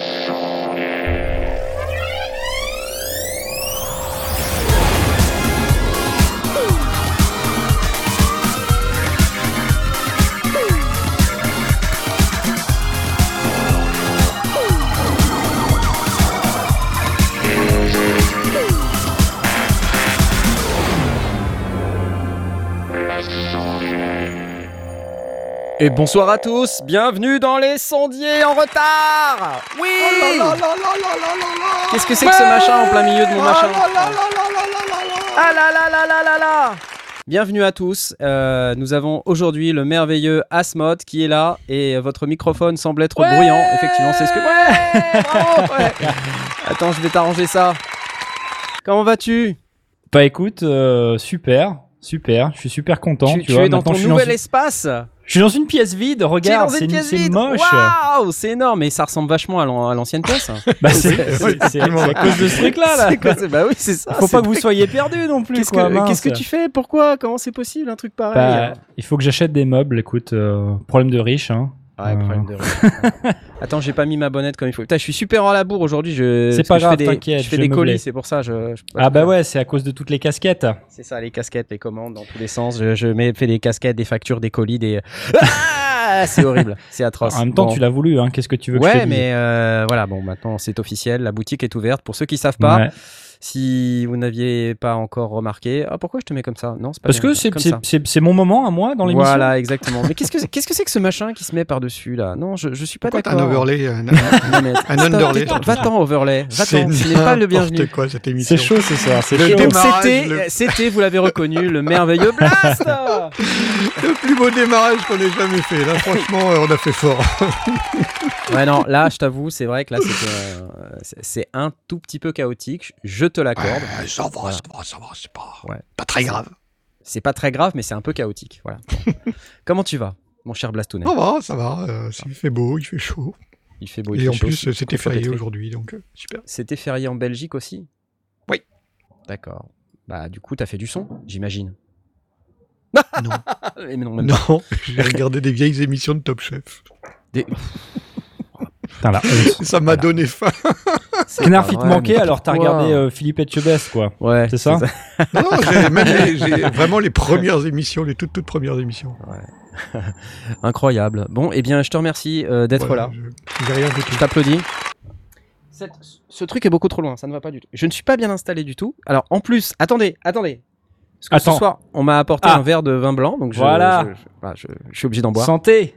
show. Et bonsoir à tous, bienvenue dans les sondiers en retard Oui Qu'est-ce que c'est que ce machin en plein milieu de mon machin Ah là là là là là là Bienvenue à tous, euh, nous avons aujourd'hui le merveilleux Asmod qui est là et votre microphone semble être bruyant, effectivement c'est ce que... Ouais Bravo Ouais. Attends, je vais t'arranger ça. Comment vas-tu Bah écoute, euh, super, super, je suis super content. Tu, Tu, tu vois, es dans ton nouvel espace Je suis dans une pièce vide, regarde, c'est une moche. Waouh C'est énorme, et ça ressemble vachement à l'an- à l'ancienne pièce. Bah c'est à cause de ce truc-là là. C'est quoi, c'est- bah oui, c'est ça. Faut pas que vous soyez perdus non plus. Que, qu'est-ce que tu fais? Pourquoi? Comment c'est possible un truc pareil? Bah, il faut que j'achète des meubles. Écoute, euh, problème de riche. Hein. Ouais, euh, problème de Attends, j'ai pas mis ma bonnette comme il faut. Putain, je suis super en la bourre aujourd'hui. Je... C'est pas que je grave, fais des- t'inquiète, Je fais je des colis, c'est pour ça. Je, Ah bah ouais, c'est à cause de toutes les casquettes. C'est ça, les casquettes, les commandes dans tous les sens. Je, je mets, fais des casquettes, des factures, des colis, des. Ah, c'est horrible, c'est atroce. En même temps, Bon. tu l'as voulu. Hein. Qu'est-ce que tu veux que je Ouais, te dise? mais euh, voilà, bon, maintenant c'est officiel, la boutique est ouverte. Pour ceux qui savent pas, Ouais. Si vous n'aviez pas encore remarqué, ah pourquoi je te mets comme ça? Non, c'est pas Parce bien, que c'est mon moment à moi dans l'émission. Voilà, exactement. Mais qu'est-ce que c'est que ce machin qui se met par dessus là? Non, je, je suis pas d'accord. un overlay un, Non, mais- un Stop, underlay Va-t'en overlay. Va-t'en. Ce n'est pas le bienvenu. quoi cette émission. C'est chaud ce soir. C'était, le- c'était, vous l'avez reconnu, le merveilleux Blast. Le plus beau démarrage qu'on ait jamais fait. Là, franchement, euh, on a fait fort. ouais non, là, je t'avoue, c'est vrai que là, euh, c'est un tout petit peu chaotique. Je te l'accorde. Ouais, ça va, Voilà. ça va, ça va. C'est pas, Ouais. pas très grave. C'est pas très grave, mais c'est un peu chaotique. Voilà. Comment tu vas, mon cher Blastounet Ça va, ça va. euh, il fait beau, il fait chaud. Il fait beau. il Et fait en chaud, plus, c'était férié aujourd'hui, donc euh, super. C'était férié en Belgique aussi? Oui. D'accord. Bah, du coup, t'as fait du son, j'imagine. Non, Mais non, non, j'ai regardé des vieilles émissions de Top Chef. Des- Putain, la honte. Ça m'a donné faim. C'est Knarf, il te manquait mais alors t'as regardé euh, Philippe Etchebest quoi. Ouais, c'est ça Non, non, j'ai même les- j'ai vraiment les premières émissions, les toutes toutes premières émissions. Incroyable. Bon, eh bien, je te remercie euh, d'être là. je- J'ai rien du tout. Je t'applaudis. Cette- Ce truc est beaucoup trop loin, ça ne va pas du tout. Je ne suis pas bien installé du tout. Alors, en plus, attendez, attendez. Parce que Attends. ce soir, on m'a apporté Ah. un verre de vin blanc, donc je, Voilà. je, je- voilà, je- je suis obligé d'en boire. Santé.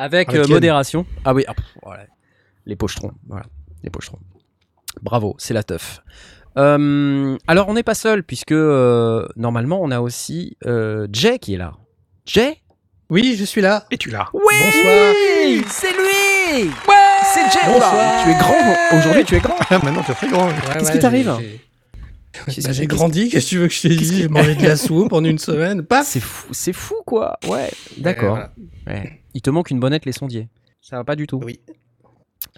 Avec, Avec euh, modération. Ah oui, ah, pff, voilà. les pochetrons. Voilà, les pochetrons. Bravo, c'est la teuf. Euh, alors, on n'est pas seul, puisque euh, normalement, on a aussi euh, Jay qui est là. Jay? Oui, je suis là. Et tu l'as. Oui Bonsoir. C'est lui C'est Jay Bonsoir. Tu es grand Aujourd'hui, tu es grand Ah, maintenant, t'es très grand. Qu'est-ce qui t'arrive J'ai bah, grandi, qu'est-ce que tu veux que je te dise J'ai mangé de la soupe en une semaine. Paf C'est fou, c'est fou quoi. Ouais, d'accord. Voilà. Ouais. Il te manque une bonnette les sondiers. Ça va pas du tout. Oui.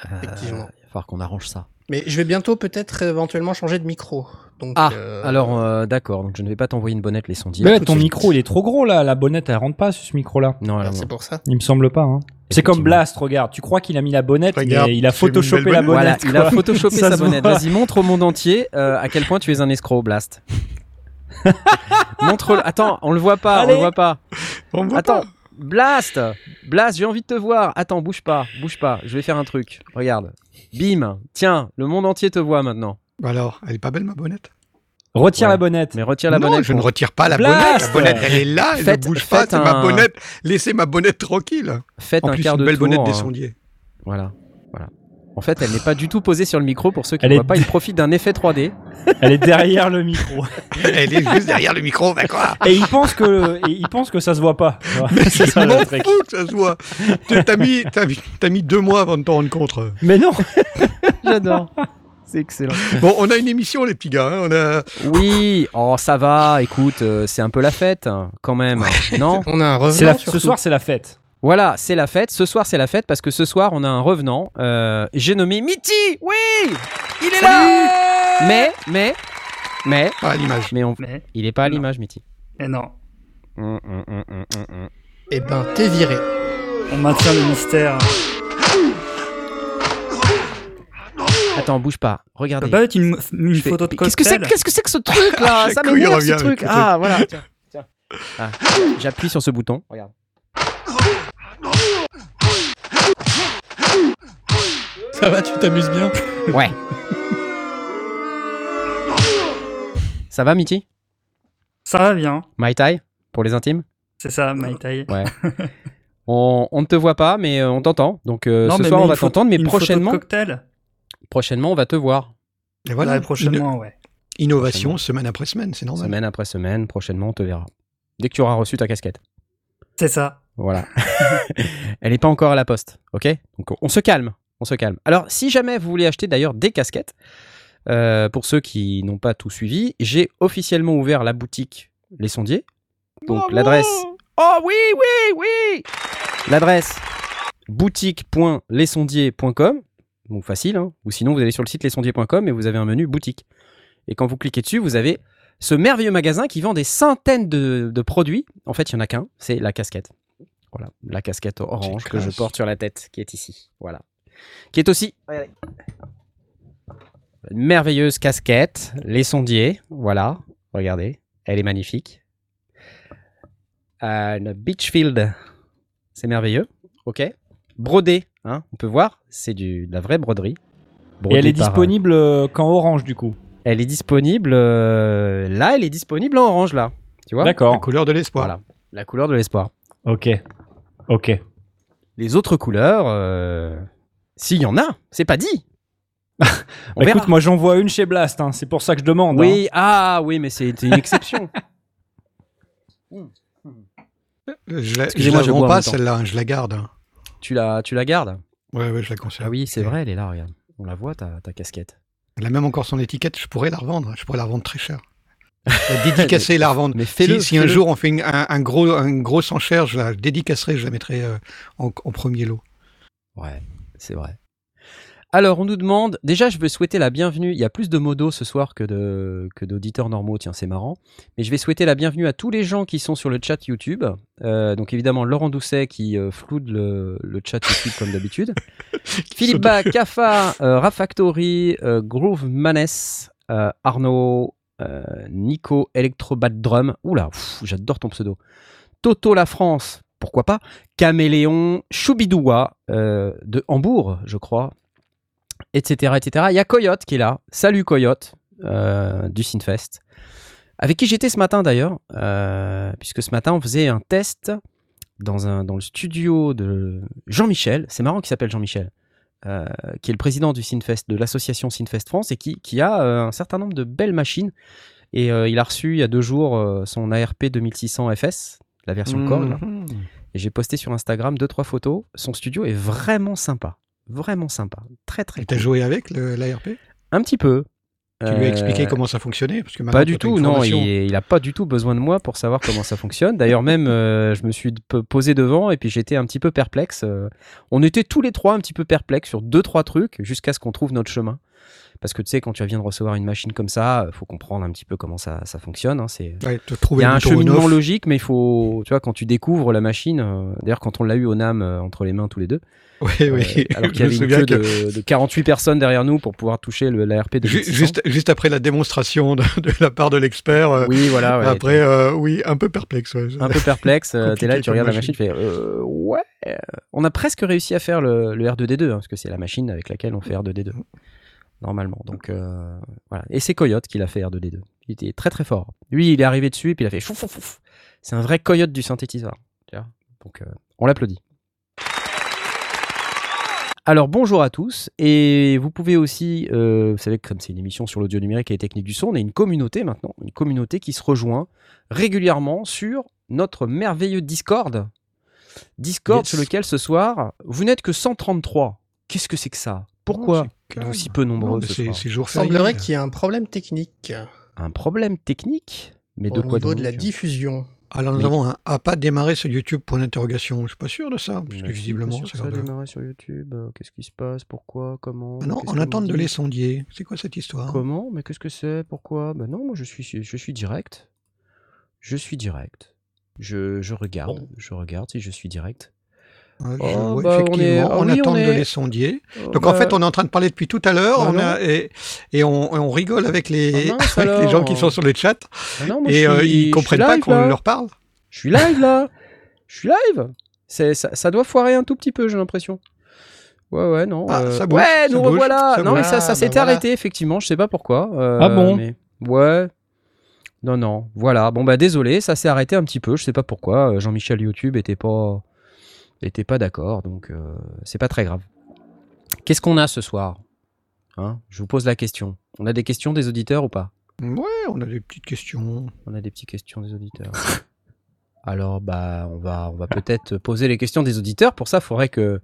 Euh, effectivement. Il va falloir qu'on arrange ça. Mais je vais bientôt peut-être éventuellement changer de micro. Donc, Ah, euh, alors euh, d'accord. Donc je ne vais pas t'envoyer une bonnette les sondiers. Mais ton suite. micro il est trop gros là, la bonnette elle rentre pas sur ce micro là. Non, alors, c'est pour ça. Il me semble pas. Hein. C'est comme. Blast, regarde. Tu crois qu'il a mis la bonnette, Regarde, mais il a photoshopé la bonnette. Voilà, il a photoshopé sa bonnette. voit. Vas-y, montre au monde entier euh, à quel point tu es un escroc, Blast. montre. Attends, on le voit pas, on Allez. le voit pas. On voit Attends, pas. Blast Blast, j'ai envie de te voir. Attends, bouge pas, bouge pas. Je vais faire un truc. Regarde. Bim. Tiens, le monde entier te voit maintenant. Bah alors, elle est pas belle ma bonnette? Retire Ouais. la bonnette. Mais retire la Non, bonnette. je ne retire pas la Blast bonnette. La bonnette, elle est là, elle Faites- ne bouge pas. C'est ma bonnette. Laissez ma bonnette tranquille. Faites En un plus, quart une de belle tour. bonnette des hein. sondiers. Voilà. Voilà. En fait, elle n'est pas du tout posée sur le micro pour ceux qui ne voient est pas. Il profite d'un effet 3D. Elle est derrière le micro. Elle est juste derrière le micro, quoi Et il pense que, et il pense que ça se voit pas. c'est ça le truc. que ça se voit. T'as mis, t'as mis, t'as mis deux mois avant de t'en rendre compte. Mais non. J'adore. C'est excellent. Bon, on a une émission, les petits gars. hein, On a... Oui. Oh, ça va. Écoute, euh, c'est un peu la fête, hein, quand même. Non? On a un la- ce soir c'est la fête. Voilà, c'est la fête. Ce soir, c'est la fête parce que ce soir, on a un revenant. Euh, J'ai nommé Mitty. Oui, il est là. Mais, mais, mais, Ah, à l'image. mais on... Mais, il est pas à l'image, Mitty. eh non. Hum, hum, hum. Eh ben, t'es viré. On maintient le mystère. Attends, bouge pas. Ça Regardez. peut pas être une, une photo de Qu'est-ce que c'est Qu'est-ce que c'est que ce truc là? Ça m'énerve ce truc. Ah voilà. Tiens, tiens. Ah, J'appuie sur ce bouton. Regarde. Ça va, tu t'amuses bien Ouais. Ça va, Mitty Ça va bien. Mai Tai pour les intimes? C'est ça, Mai Tai. Ouais. On, on ne te voit pas, mais euh, on t'entend. Donc euh, Non, ce mais- soir, mais on va t'entendre, mais une photo de prochainement, cocktail prochainement, on va te voir. Et voilà, Ouais, prochainement, ouais. inno- innovation semaine après semaine, c'est normal. Semaine après semaine, prochainement, on te verra. Dès que tu auras reçu ta casquette. C'est ça. Voilà. Elle n'est pas encore à la poste, ok? Donc on se calme, on se calme. Alors si jamais vous voulez acheter d'ailleurs des casquettes, euh, pour ceux qui n'ont pas tout suivi, j'ai officiellement ouvert la boutique Les Sondiers. Donc l'adresse... Oh oui, oui, oui L'adresse boutique.lesondiers.com. Donc facile, hein ou sinon vous allez sur le site lesondiers.com et vous avez un menu boutique. Et quand vous cliquez dessus, vous avez ce merveilleux magasin qui vend des centaines de, de produits. En fait, il n'y en a qu'un, c'est la casquette. Voilà, la casquette orange que je porte sur la tête, qui est ici. Voilà. Qui est aussi regardez, une merveilleuse casquette, les sondiers. Voilà, regardez, elle est magnifique. Euh, une Beachfield, c'est merveilleux. Ok. Brodé, hein, on peut voir, c'est du, de la vraie broderie. Et Brodée elle est par, euh, disponible euh, qu'en orange, du coup. elle est disponible. euh, là, elle est disponible en orange, là. Tu vois? La D'accord. couleur de l'espoir. Voilà. La couleur de l'espoir. Ok. Ok. Les autres couleurs, euh, s'il y en a, c'est pas dit. Bah, écoute, moi j'en vois une chez Blast, hein. c'est pour ça que je demande. oui, ah oui, mais c'est une exception. Je la, je Excusez-moi, la je vends pas celle-là, hein, je la garde. hein. tu, la, tu la gardes? Ouais, ouais, je la conserve. Ah oui, c'est vrai, elle est là, regarde. On la voit, ta, ta casquette. Elle a même encore son étiquette, je pourrais la revendre. Je pourrais la revendre très cher. La dédicacer et la revendre. Mais fais-le. Si, si un jour on fait une- un, un gros, un gros enchère, je la dédicacerai, je la mettrai euh, en, en premier lot. Ouais, c'est vrai. Alors, on nous demande. Déjà, je veux souhaiter la bienvenue. Il y a plus de modos ce soir que de que d'auditeurs normaux. Tiens, c'est marrant. Mais je vais souhaiter la bienvenue à tous les gens qui sont sur le chat YouTube. Euh, donc, évidemment, Laurent Doucet qui euh, floude le, le chat YouTube comme d'habitude. Philippe Bach, Kafa, euh, Rafactory, euh, Groove Manes, Arnaud, Nico, Electrobad Drum. Oula, pff, j'adore ton pseudo. Toto La France, pourquoi pas. Caméléon, Choubidoua, euh, de Hambourg, je crois, etc., etc. Il y a Coyote qui est là. Salut Coyote, euh, du Sinfest. Avec qui j'étais ce matin d'ailleurs, euh, puisque ce matin on faisait un test dans, le studio de Jean-Michel. C'est marrant qu'il s'appelle Jean-Michel. qui est le président du Sinfest, de l'association Sinfest France, et qui, a un certain nombre de belles machines. Et il a reçu il y a deux jours son ARP 2600 FS, la version. Mhm. Et j'ai posté sur Instagram deux trois photos. Son studio est vraiment sympa, vraiment sympa, très très. Et t'as cool. joué avec l'ARP Un petit peu. Tu lui as expliqué Euh, comment ça fonctionnait? Parce que maintenant, Pas du t'as tout, non. Il, il a pas du tout besoin de moi pour savoir comment ça fonctionne. D'ailleurs, même, euh, je me suis posé devant et puis j'étais un petit peu perplexe. euh. on était tous les trois un petit peu perplexes sur deux trois trucs jusqu'à ce qu'on trouve notre chemin. Parce que tu sais, quand tu viens de recevoir une machine comme ça, faut comprendre un petit peu comment ça, ça fonctionne. hein, c'est Ouais, il y a un cheminement logique, mais il faut, tu vois, quand tu découvres la machine, euh, d'ailleurs, quand on l'a eu au NAM euh, entre les mains tous les deux, Oui, euh, oui. alors qu'il y avait une queue que de, de 48 personnes derrière nous pour pouvoir toucher le, l'ARP de ju- 1600. juste, juste après la démonstration de, de la part de l'expert, euh, Oui, voilà. ouais, après, euh, oui, un peu perplexe. ouais. un peu perplexe. euh, T'es là, tu regardes la machine, tu fais euh, ouais. euh, On a presque réussi à faire le, le R2D2 hein, parce que c'est la machine avec laquelle on fait R2D2 normalement. Donc euh, voilà. Et c'est Coyote qui l'a fait R2D2. Il était très très fort. Lui, il est arrivé dessus et puis il a fait fouf. C'est un vrai Coyote du synthétiseur. Donc euh, on l'applaudit. Alors bonjour à tous et vous pouvez aussi, euh, vous savez que comme c'est une émission sur l'audio numérique et les techniques du son, on est une communauté maintenant, une communauté qui se rejoint régulièrement sur notre merveilleux Discord. Discord Yes. sur lequel ce soir, vous n'êtes que 133. Qu'est-ce que c'est que ça? Pourquoi? Non, êtes-vous calme. si peu nombreux Non, mais ce c'est soir c'est jour Il semblerait qu'il y ait un problème technique Un problème technique Mais de au quoi niveau donc de la diffusion. Alors nous Mais- avons un a pas démarré sur YouTube pour l'interrogation. Je suis pas sûr de ça, parce que visiblement pas sûr ça a démarré sur YouTube. euh, Qu'est-ce qui se passe? Pourquoi? Comment? Ah non, vous attente de les dites? sondiers. C'est quoi cette histoire? Comment? Mais qu'est-ce que c'est? Pourquoi? Ben non, moi je suis, je suis direct. Je suis direct. Je, je regarde, Bon. je regarde si je suis direct. Ouais, je Oh, vois, bah, on effectivement, est- ah on, oui, attend on de les sondier. Oh, Donc en bah, fait, on est en train de parler depuis tout à l'heure, Bah on a- non. et, et on, et on rigole avec les, Ah mince, avec les gens qui sont sur le chat ah non, moi, et euh, suis- je ils comprennent pas live, qu'on leur parle. Je suis live là. Je suis live. Ça, ça doit foirer un tout petit peu, j'ai l'impression. Ouais, ouais, non. Ah, euh, ça bouge, ouais, ça nous bouge, revoilà. ça non, mais ça, ça Ah, s'était bah voilà. arrêté effectivement. Je sais pas pourquoi. euh, Ah bon mais- Ouais. Non, non. Voilà. Bon bah désolé, ça s'est arrêté un petit peu. Je sais pas pourquoi. Euh, Jean-Michel YouTube était pas, était pas d'accord, donc euh, c'est pas très grave. Qu'est-ce qu'on a ce soir? Hein? Je vous pose la question. On a des questions des auditeurs ou pas? Ouais, on a des petites questions. On a des petites questions des auditeurs. Alors, bah, on va, on va peut-être poser les questions des auditeurs. Pour ça, il faudrait que,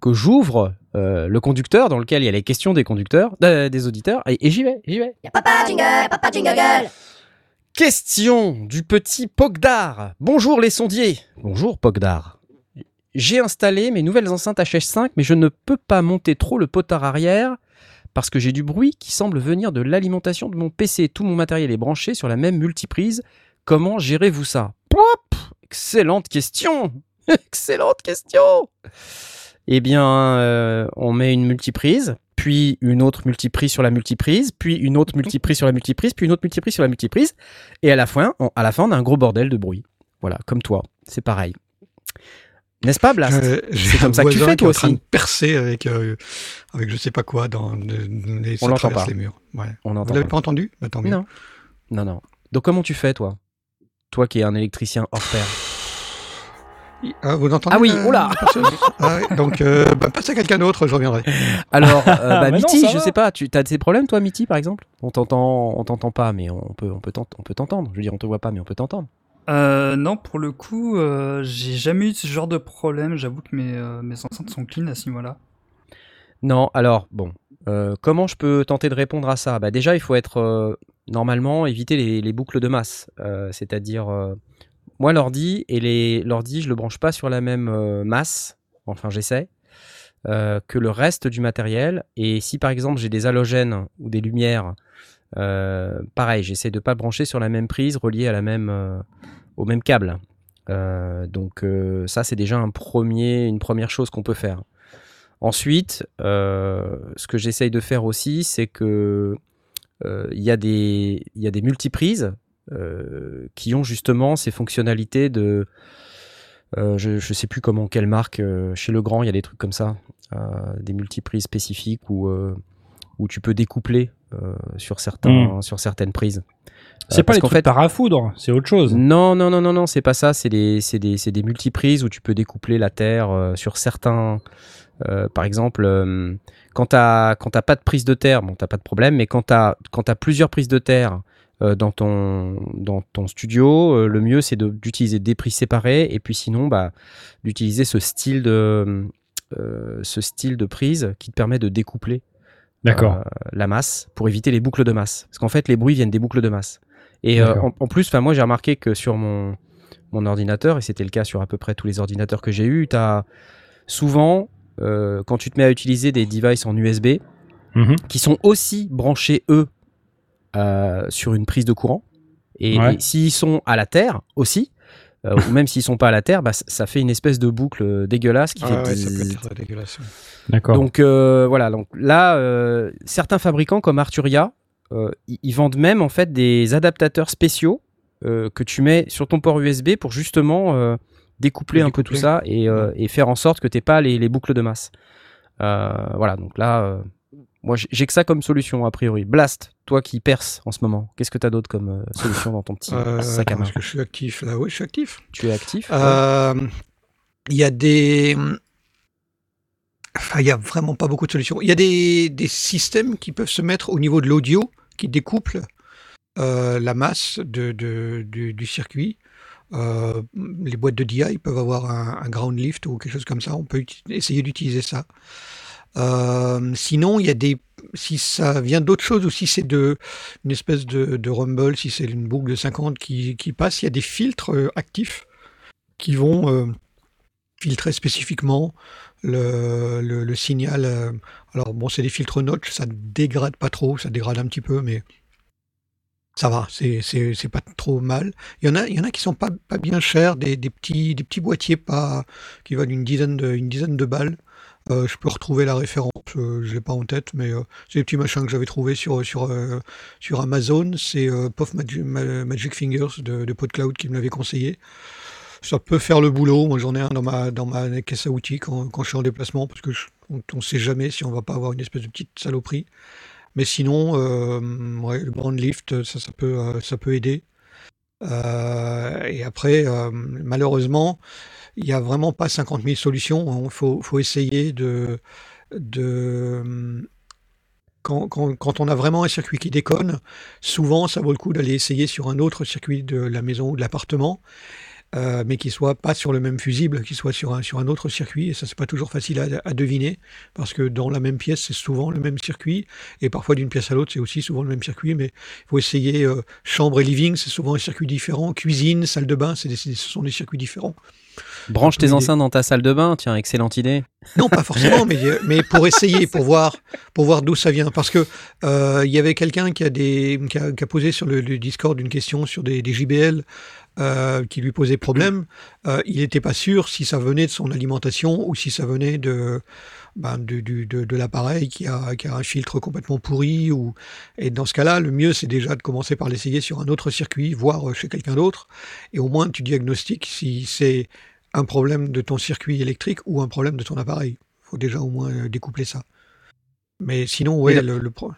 que j'ouvre euh, le conducteur dans lequel il y a les questions des conducteurs, euh, des auditeurs. Et, et j'y vais, j'y vais. Y'a papa jingle, papa jingle Question du petit Pogdar. Bonjour les sondiers. Bonjour Pogdar. J'ai installé mes nouvelles enceintes HS5, mais je ne peux pas monter trop le potard arrière parce que j'ai du bruit qui semble venir de l'alimentation de mon PC. Tout mon matériel est branché sur la même multiprise. Comment gérez-vous ça? Excellente question Excellente question Eh bien, euh, on met une multiprise, puis une autre multiprise sur la multiprise, puis une autre multiprise sur la multiprise, puis une autre multiprise sur la multiprise. Et à la fin, à la fin, on a un gros bordel de bruit. Voilà, comme toi. C'est pareil. N'est-ce pas, Blast Euh, C'est un comme ça que tu fais, toi en train aussi. de percer avec, euh, avec je sais pas quoi dans de- les, On l'entend traverse pas. les murs. Ouais. On Vous entend l'avez pas. pas entendu? Bah, tant mieux. Non. Non, non. Donc, comment tu fais, toi? Toi qui es un électricien hors pair. Ah, vous entendez Ah oui, oula. Ah Donc, euh, bah, passez à quelqu'un d'autre, je reviendrai. Alors, euh, bah, non, Mitty, je va. sais pas, tu as des problèmes, toi, Mitty, par exemple? On t'entend, on t'entend pas, mais on peut, on peut t'ent- on peut t'entendre. Je veux dire, on te voit pas, mais on peut t'entendre. Euh, non, pour le coup, euh, j'ai jamais eu ce genre de problème. J'avoue que mes, euh, enceintes sont clean à ce niveau-là. Non, alors, bon. euh, comment je peux tenter de répondre à ça? Bah, Déjà, il faut être, normalement, éviter les, les boucles de masse. C'est-à-dire, moi, l'ordi, et l'ordi, je le branche pas sur la même masse, enfin, j'essaie, que le reste du matériel. Et si, par exemple, j'ai des halogènes ou des lumières, pareil, j'essaie de pas le brancher sur la même prise, reliée à la même, euh, au même câble. Euh, donc, euh, ça, c'est déjà un premier, une première chose qu'on peut faire. Ensuite, euh, ce que j'essaye de faire aussi, c'est que euh, il y, a des- y a multiprises euh, qui ont justement ces fonctionnalités de. euh, je ne sais plus comment, quelle marque, euh, chez Legrand, il y a des trucs comme ça, euh, des multiprises spécifiques où, euh, où tu peux découpler euh, sur, certains, sur certaines prises. C'est Euh, pas parce les trucs fait- parafoudre, c'est autre chose. non, non, non, non, non, c'est pas ça. C'est des, c'est des, c'est des multiprises où tu peux découpler la terre euh, sur certains. euh, par exemple, euh, quand t'as quand t'as pas de prise de terre, bon, t'as pas de problème. Mais quand t'as quand t'as plusieurs prises de terre euh, dans ton dans ton studio, euh, le mieux c'est de- d'utiliser des prises séparées et puis sinon, bah, d'utiliser ce style de euh, ce style de prise qui te permet de découpler D'accord. euh, la masse pour éviter les boucles de masse. Parce qu'en fait, les bruits viennent des boucles de masse. Et euh, en, en plus, moi, j'ai remarqué que sur mon, mon ordinateur, et c'était le cas sur à peu près tous les ordinateurs que j'ai eus, tu as souvent, euh, quand tu te mets à utiliser des devices en USB, Mhm. qui sont aussi branchés, eux, sur une prise de courant, et, Ouais. et s'ils sont à la terre aussi, euh, ou même s'ils sont pas à la terre, bah, ça fait une espèce de boucle euh, dégueulasse qui Ah fait ouais, ça peut bzzz. être dégueulasse. D'accord. Donc euh, voilà, donc là, euh, certains fabricants comme Arturia, euh, ils vendent même en fait des adaptateurs spéciaux euh, que tu mets sur ton port USB pour justement euh, découpler Le un peu tout ça et, euh, et faire en sorte que tu pas les, les boucles de masse. Euh, voilà, donc là, euh, moi j'ai- que ça comme solution a priori. Blast, toi qui perces en ce moment, qu'est-ce que tu as d'autre comme euh, solution dans ton petit Euh, sac à main? Est-ce que je suis actif là Oui, je suis actif. Tu es actif ouais Euh, Il y a des. Enfin, il y a vraiment pas beaucoup de solutions. Il y a des, des systèmes qui peuvent se mettre au niveau de l'audio qui découplent euh, la masse de, de- du, du circuit. Euh, les boîtes de DI peuvent avoir un, un ground lift ou quelque chose comme ça. On peut essayer d'utiliser ça. Euh, sinon, il y a des. Si ça vient d'autre chose ou si c'est une espèce de, rumble, si c'est une boucle de 50 qui, passe, il y a des filtres euh, actifs qui vont euh, filtrer spécifiquement le, signal. alors bon, c'est des filtres notch, ça ne dégrade pas trop, ça dégrade un petit peu, mais Ça va, c'est pas trop mal. Il y en a il y en a qui sont pas bien chers, des, petits boîtiers qui valent une dizaine de balles. Euh, je peux retrouver la référence, euh, je l'ai pas en tête, mais euh, c'est des petits machins que j'avais trouvé sur sur euh, sur Amazon. C'est Puff Magi- Ma- Magic Fingers de, de PodCloud qui me l'avait conseillé. Ça peut faire le boulot. Moi, j'en ai un dans ma dans ma caisse à outils quand, je suis en déplacement parce que je- on, on sait jamais si on va pas avoir une espèce de petite saloperie. Mais sinon, le brand lift, ça, peut, ça peut aider. Et après, malheureusement, il n'y a vraiment pas 50 000 solutions. Il faut, essayer de, quand, quand on a vraiment un circuit qui déconne, souvent ça vaut le coup d'aller essayer sur un autre circuit de la maison ou de l'appartement, euh, mais qui soit pas sur le même fusible, qui soit sur un, sur un autre circuit. Et ça, c'est pas toujours facile à, à deviner, parce que dans la même pièce, c'est souvent le même circuit, et parfois d'une pièce à l'autre, c'est aussi souvent le même circuit, mais il faut essayer euh, chambre et living, c'est souvent un circuit différent, cuisine, salle de bain, des- ce sont des circuits différents. Branche tes aider. enceintes dans ta salle de bain, tiens, excellente idée. Non, pas forcément, mais, mais pour essayer, pour voir, pour voir d'où ça vient. Parce que euh, il y avait quelqu'un qui a des, qui a, qui a posé sur le, le Discord une question sur des, des JBL euh, qui lui posait problème. Euh, il n'était pas sûr si ça venait de son alimentation ou si ça venait de, ben, de, du- de, de l'appareil qui a, qui a un filtre complètement pourri. Ou... Et dans ce cas-là, le mieux, c'est déjà de commencer par l'essayer sur un autre circuit, voire euh, chez quelqu'un d'autre. Et au moins, tu diagnostiques si c'est un problème de ton circuit électrique ou un problème de ton appareil. Il faut déjà au moins découpler ça. Mais sinon, ouais, Mais le, le pro-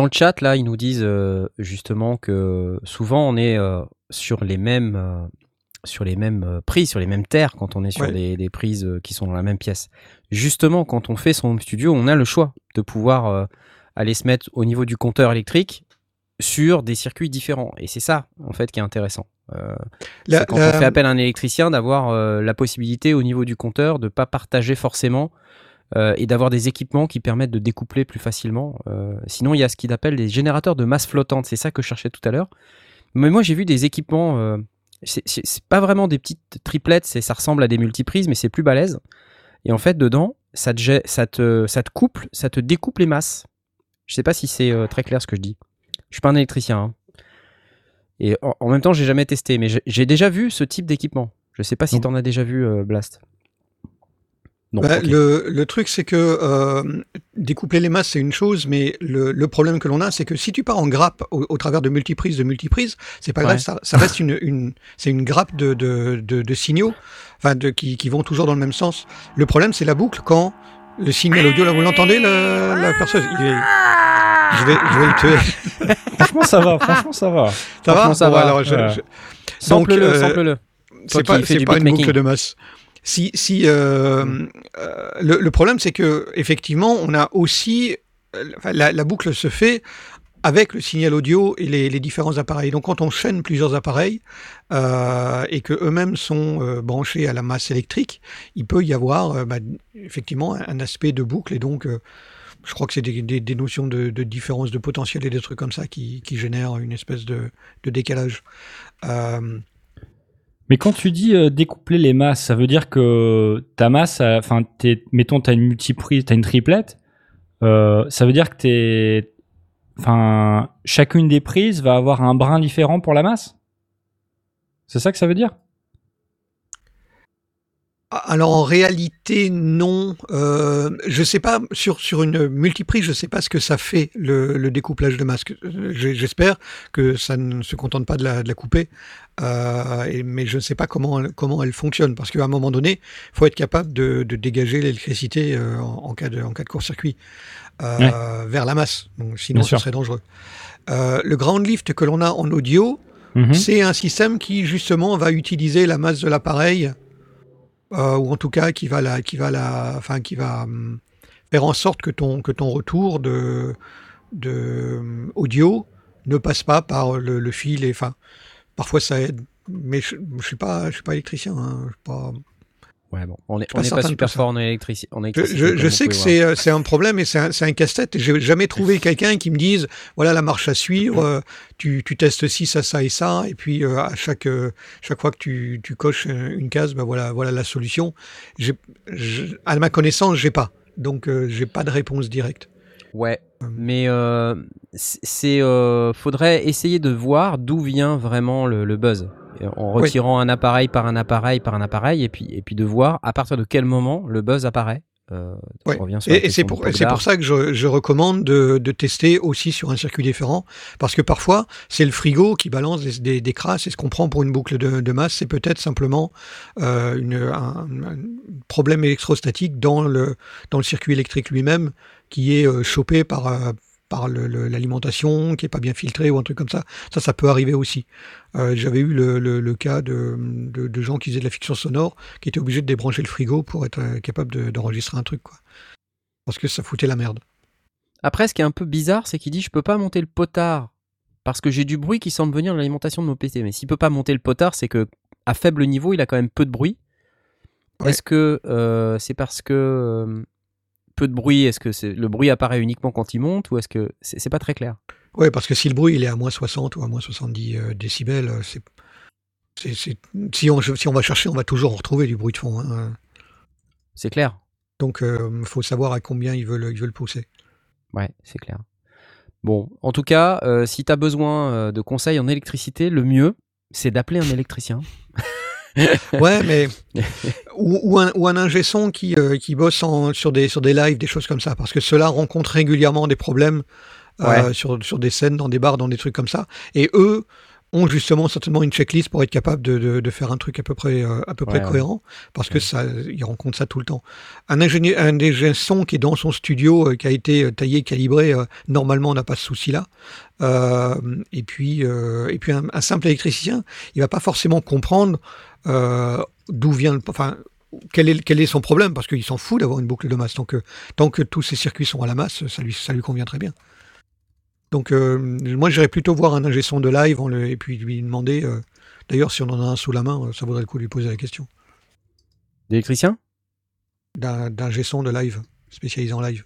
Dans le chat, là, ils nous disent euh, justement que souvent on est euh, sur les mêmes, euh, sur les mêmes prises, sur les mêmes terres quand on est sur Ouais. des, des prises qui sont dans la même pièce. Justement, quand on fait son home studio, on a le choix de pouvoir aller se mettre au niveau du compteur électrique sur des circuits différents. Et c'est ça, en fait, qui est intéressant. Euh, La- quand la- on fait appel à un électricien d'avoir euh, la possibilité au niveau du compteur de pas partager forcément euh, et d'avoir des équipements qui permettent de découpler plus facilement. Euh, sinon, il y a ce qu'il appelle des générateurs de masse flottante. C'est ça que je cherchais tout à l'heure. Mais moi, j'ai vu des équipements. euh, c'est- pas vraiment des petites triplettes, c'est- ça ressemble à des multiprises, mais c'est plus balèze. Et en fait, dedans, ça te, ça te, ça te couple, ça te découpe les masses. Je sais pas si c'est euh, très clair ce que je dis. Je suis pas un électricien. hein. Et en, en même temps, j'ai jamais testé, mais j'ai- déjà vu ce type d'équipement. Je sais pas si tu en as déjà vu, Blast. Non, Bah, le, le truc, c'est que euh, découpler les masses, c'est une chose, mais le, le problème que l'on a, c'est que si tu pars en grappe au, au travers de multiprises, de multiprises, c'est pas Ouais. grave, ça, ça reste une, une, c'est une grappe de, de, de, de signaux, enfin, de, qui, qui vont toujours dans le même sens. Le problème, c'est la boucle quand le signal audio, là, vous l'entendez, la, la perceuse il est- je, vais, je vais le tuer. Franchement, ça va. Franchement, ça va. Ça va Franchement, ça Bon, va. alors, je- Ouais. je- Sample-le, euh, sample-le. c'est pas, pas une boucle de masse. Si, si euh, euh, le, le problème, c'est que effectivement, on a aussi euh, la, la boucle se fait avec le signal audio et les, les différents appareils. Donc, quand on chaîne plusieurs appareils euh, et que eux-mêmes sont branchés à la masse électrique, il peut y avoir bah, effectivement un, aspect de boucle et donc. je crois que c'est des, des- des notions de, de différence de potentiel et des trucs comme ça qui, qui génèrent une espèce de, de décalage. Euh, Mais quand tu dis euh, découpler les masses, ça veut dire que ta masse, enfin, mettons, t'as une multiprise, t'as une triplette, euh, ça veut dire que t'es, enfin, chacune des prises va avoir un brin différent pour la masse? C'est ça que ça veut dire? Alors en réalité non, euh, je sais pas sur sur une multiprise, je sais pas ce que ça fait le, découplage de masque. Euh, J'espère que ça ne se contente pas de la couper, euh, et- mais je ne sais pas comment elle- comment elle fonctionne parce qu'à un moment donné, il faut être capable de, de dégager l'électricité euh, en, en cas de en cas de court-circuit euh, Ouais. vers la masse. Donc, sinon, Bien ce sûr. serait dangereux. Le ground lift que l'on a en audio, Mhm. c'est un système qui justement va utiliser la masse de l'appareil, ou en tout cas qui va la, qui va la, enfin qui va hum, faire en sorte que ton que ton retour de de hum, audio ne passe pas par le, le fil et enfin parfois ça aide, mais je, je suis pas je suis pas électricien, hein, je suis pas. Ouais, bon, on n'est pas pas super fort en électricité. En Je, électricité, je- comme je vous sais que c'est un problème et c'est un, un casse-tête. J'ai jamais trouvé quelqu'un qui me dise voilà la marche à suivre. euh, tu, tu testes ci, ça, ça et ça, et puis euh, à chaque euh, chaque fois que tu, tu coches une case, ben voilà voilà la solution. À ma connaissance, j'ai pas. Donc j'ai pas de réponse directe. Ouais, mais euh, c'est euh, faudrait essayer de voir d'où vient vraiment le, le buzz. En Oui. retirant un appareil par un appareil par un appareil et puis et puis de voir à partir de quel moment le buzz apparaît. Euh, la Et, et c'est pour, pour ça que je, je recommande de, de tester aussi sur un circuit différent, parce que parfois c'est le frigo qui balance des, des, des crasses, et ce qu'on prend pour une boucle de, de masse, c'est peut-être simplement euh, une, un, un problème électrostatique dans le, dans le circuit électrique lui-même, qui est euh, chopé par, euh, par l'alimentation, qui est pas bien filtré ou un truc comme ça. Ça, ça peut arriver aussi. Euh, J'avais eu le, le, le cas de, de, de gens qui faisaient de la fiction sonore, qui étaient obligés de débrancher le frigo pour être capable de- d'enregistrer un truc, quoi. Parce que ça foutait la merde. Après, ce qui est un peu bizarre, c'est qu'il dit je peux pas monter le potard parce que j'ai du bruit qui semble venir de l'alimentation de mon PC. Mais s'il peut pas monter le potard, c'est que à faible niveau, il a quand même peu de bruit. Ouais. Est-ce que euh, c'est parce que euh, peu de bruit Est-ce que le bruit apparaît uniquement quand il monte ou est-ce que c'est pas très clair? Ouais, parce que si le bruit il est à moins 60 ou à moins 70 euh, décibels, euh, c'est, si, on, si on va chercher, on va toujours retrouver du bruit de fond. hein. C'est clair. Donc, il faut savoir à combien ils veulent, ils veulent pousser. Ouais, c'est clair. Bon, en tout cas, euh, si tu as besoin euh, de conseils en électricité, le mieux, c'est d'appeler un électricien. Ouais, mais ou, ou un, ou un ingé son qui, euh, qui bosse en- sur, des, sur des lives, des choses comme ça, parce que ceux-là rencontrent régulièrement des problèmes euh, Ouais. sur, sur des scènes, dans des bars, dans des trucs comme ça. Et eux ont justement certainement une checklist pour être capable de, de, de faire un truc à peu près, euh, à peu près Ouais, cohérent, parce que ça, ils rencontrent ça tout le temps. Un ingénieur, un ingé son qui est dans son studio, qui a été taillé, calibré, normalement n'a pas ce souci-là. Euh, et puis, et puis un, un simple électricien, il va pas forcément comprendre d'où vient le, enfin, quel est, quel est son problème, parce qu'il s'en fout d'avoir une boucle de masse. Tant que, tant que tous ces circuits sont à la masse, ça lui, ça lui convient très bien. Donc, euh, moi, j'irais plutôt voir un ingé son de live le- et puis lui demander. euh, D'ailleurs, si on en a un sous la main, euh, ça vaudrait le coup de lui poser la question. D'électricien D'un d'un ingé son de live, spécialisé en live.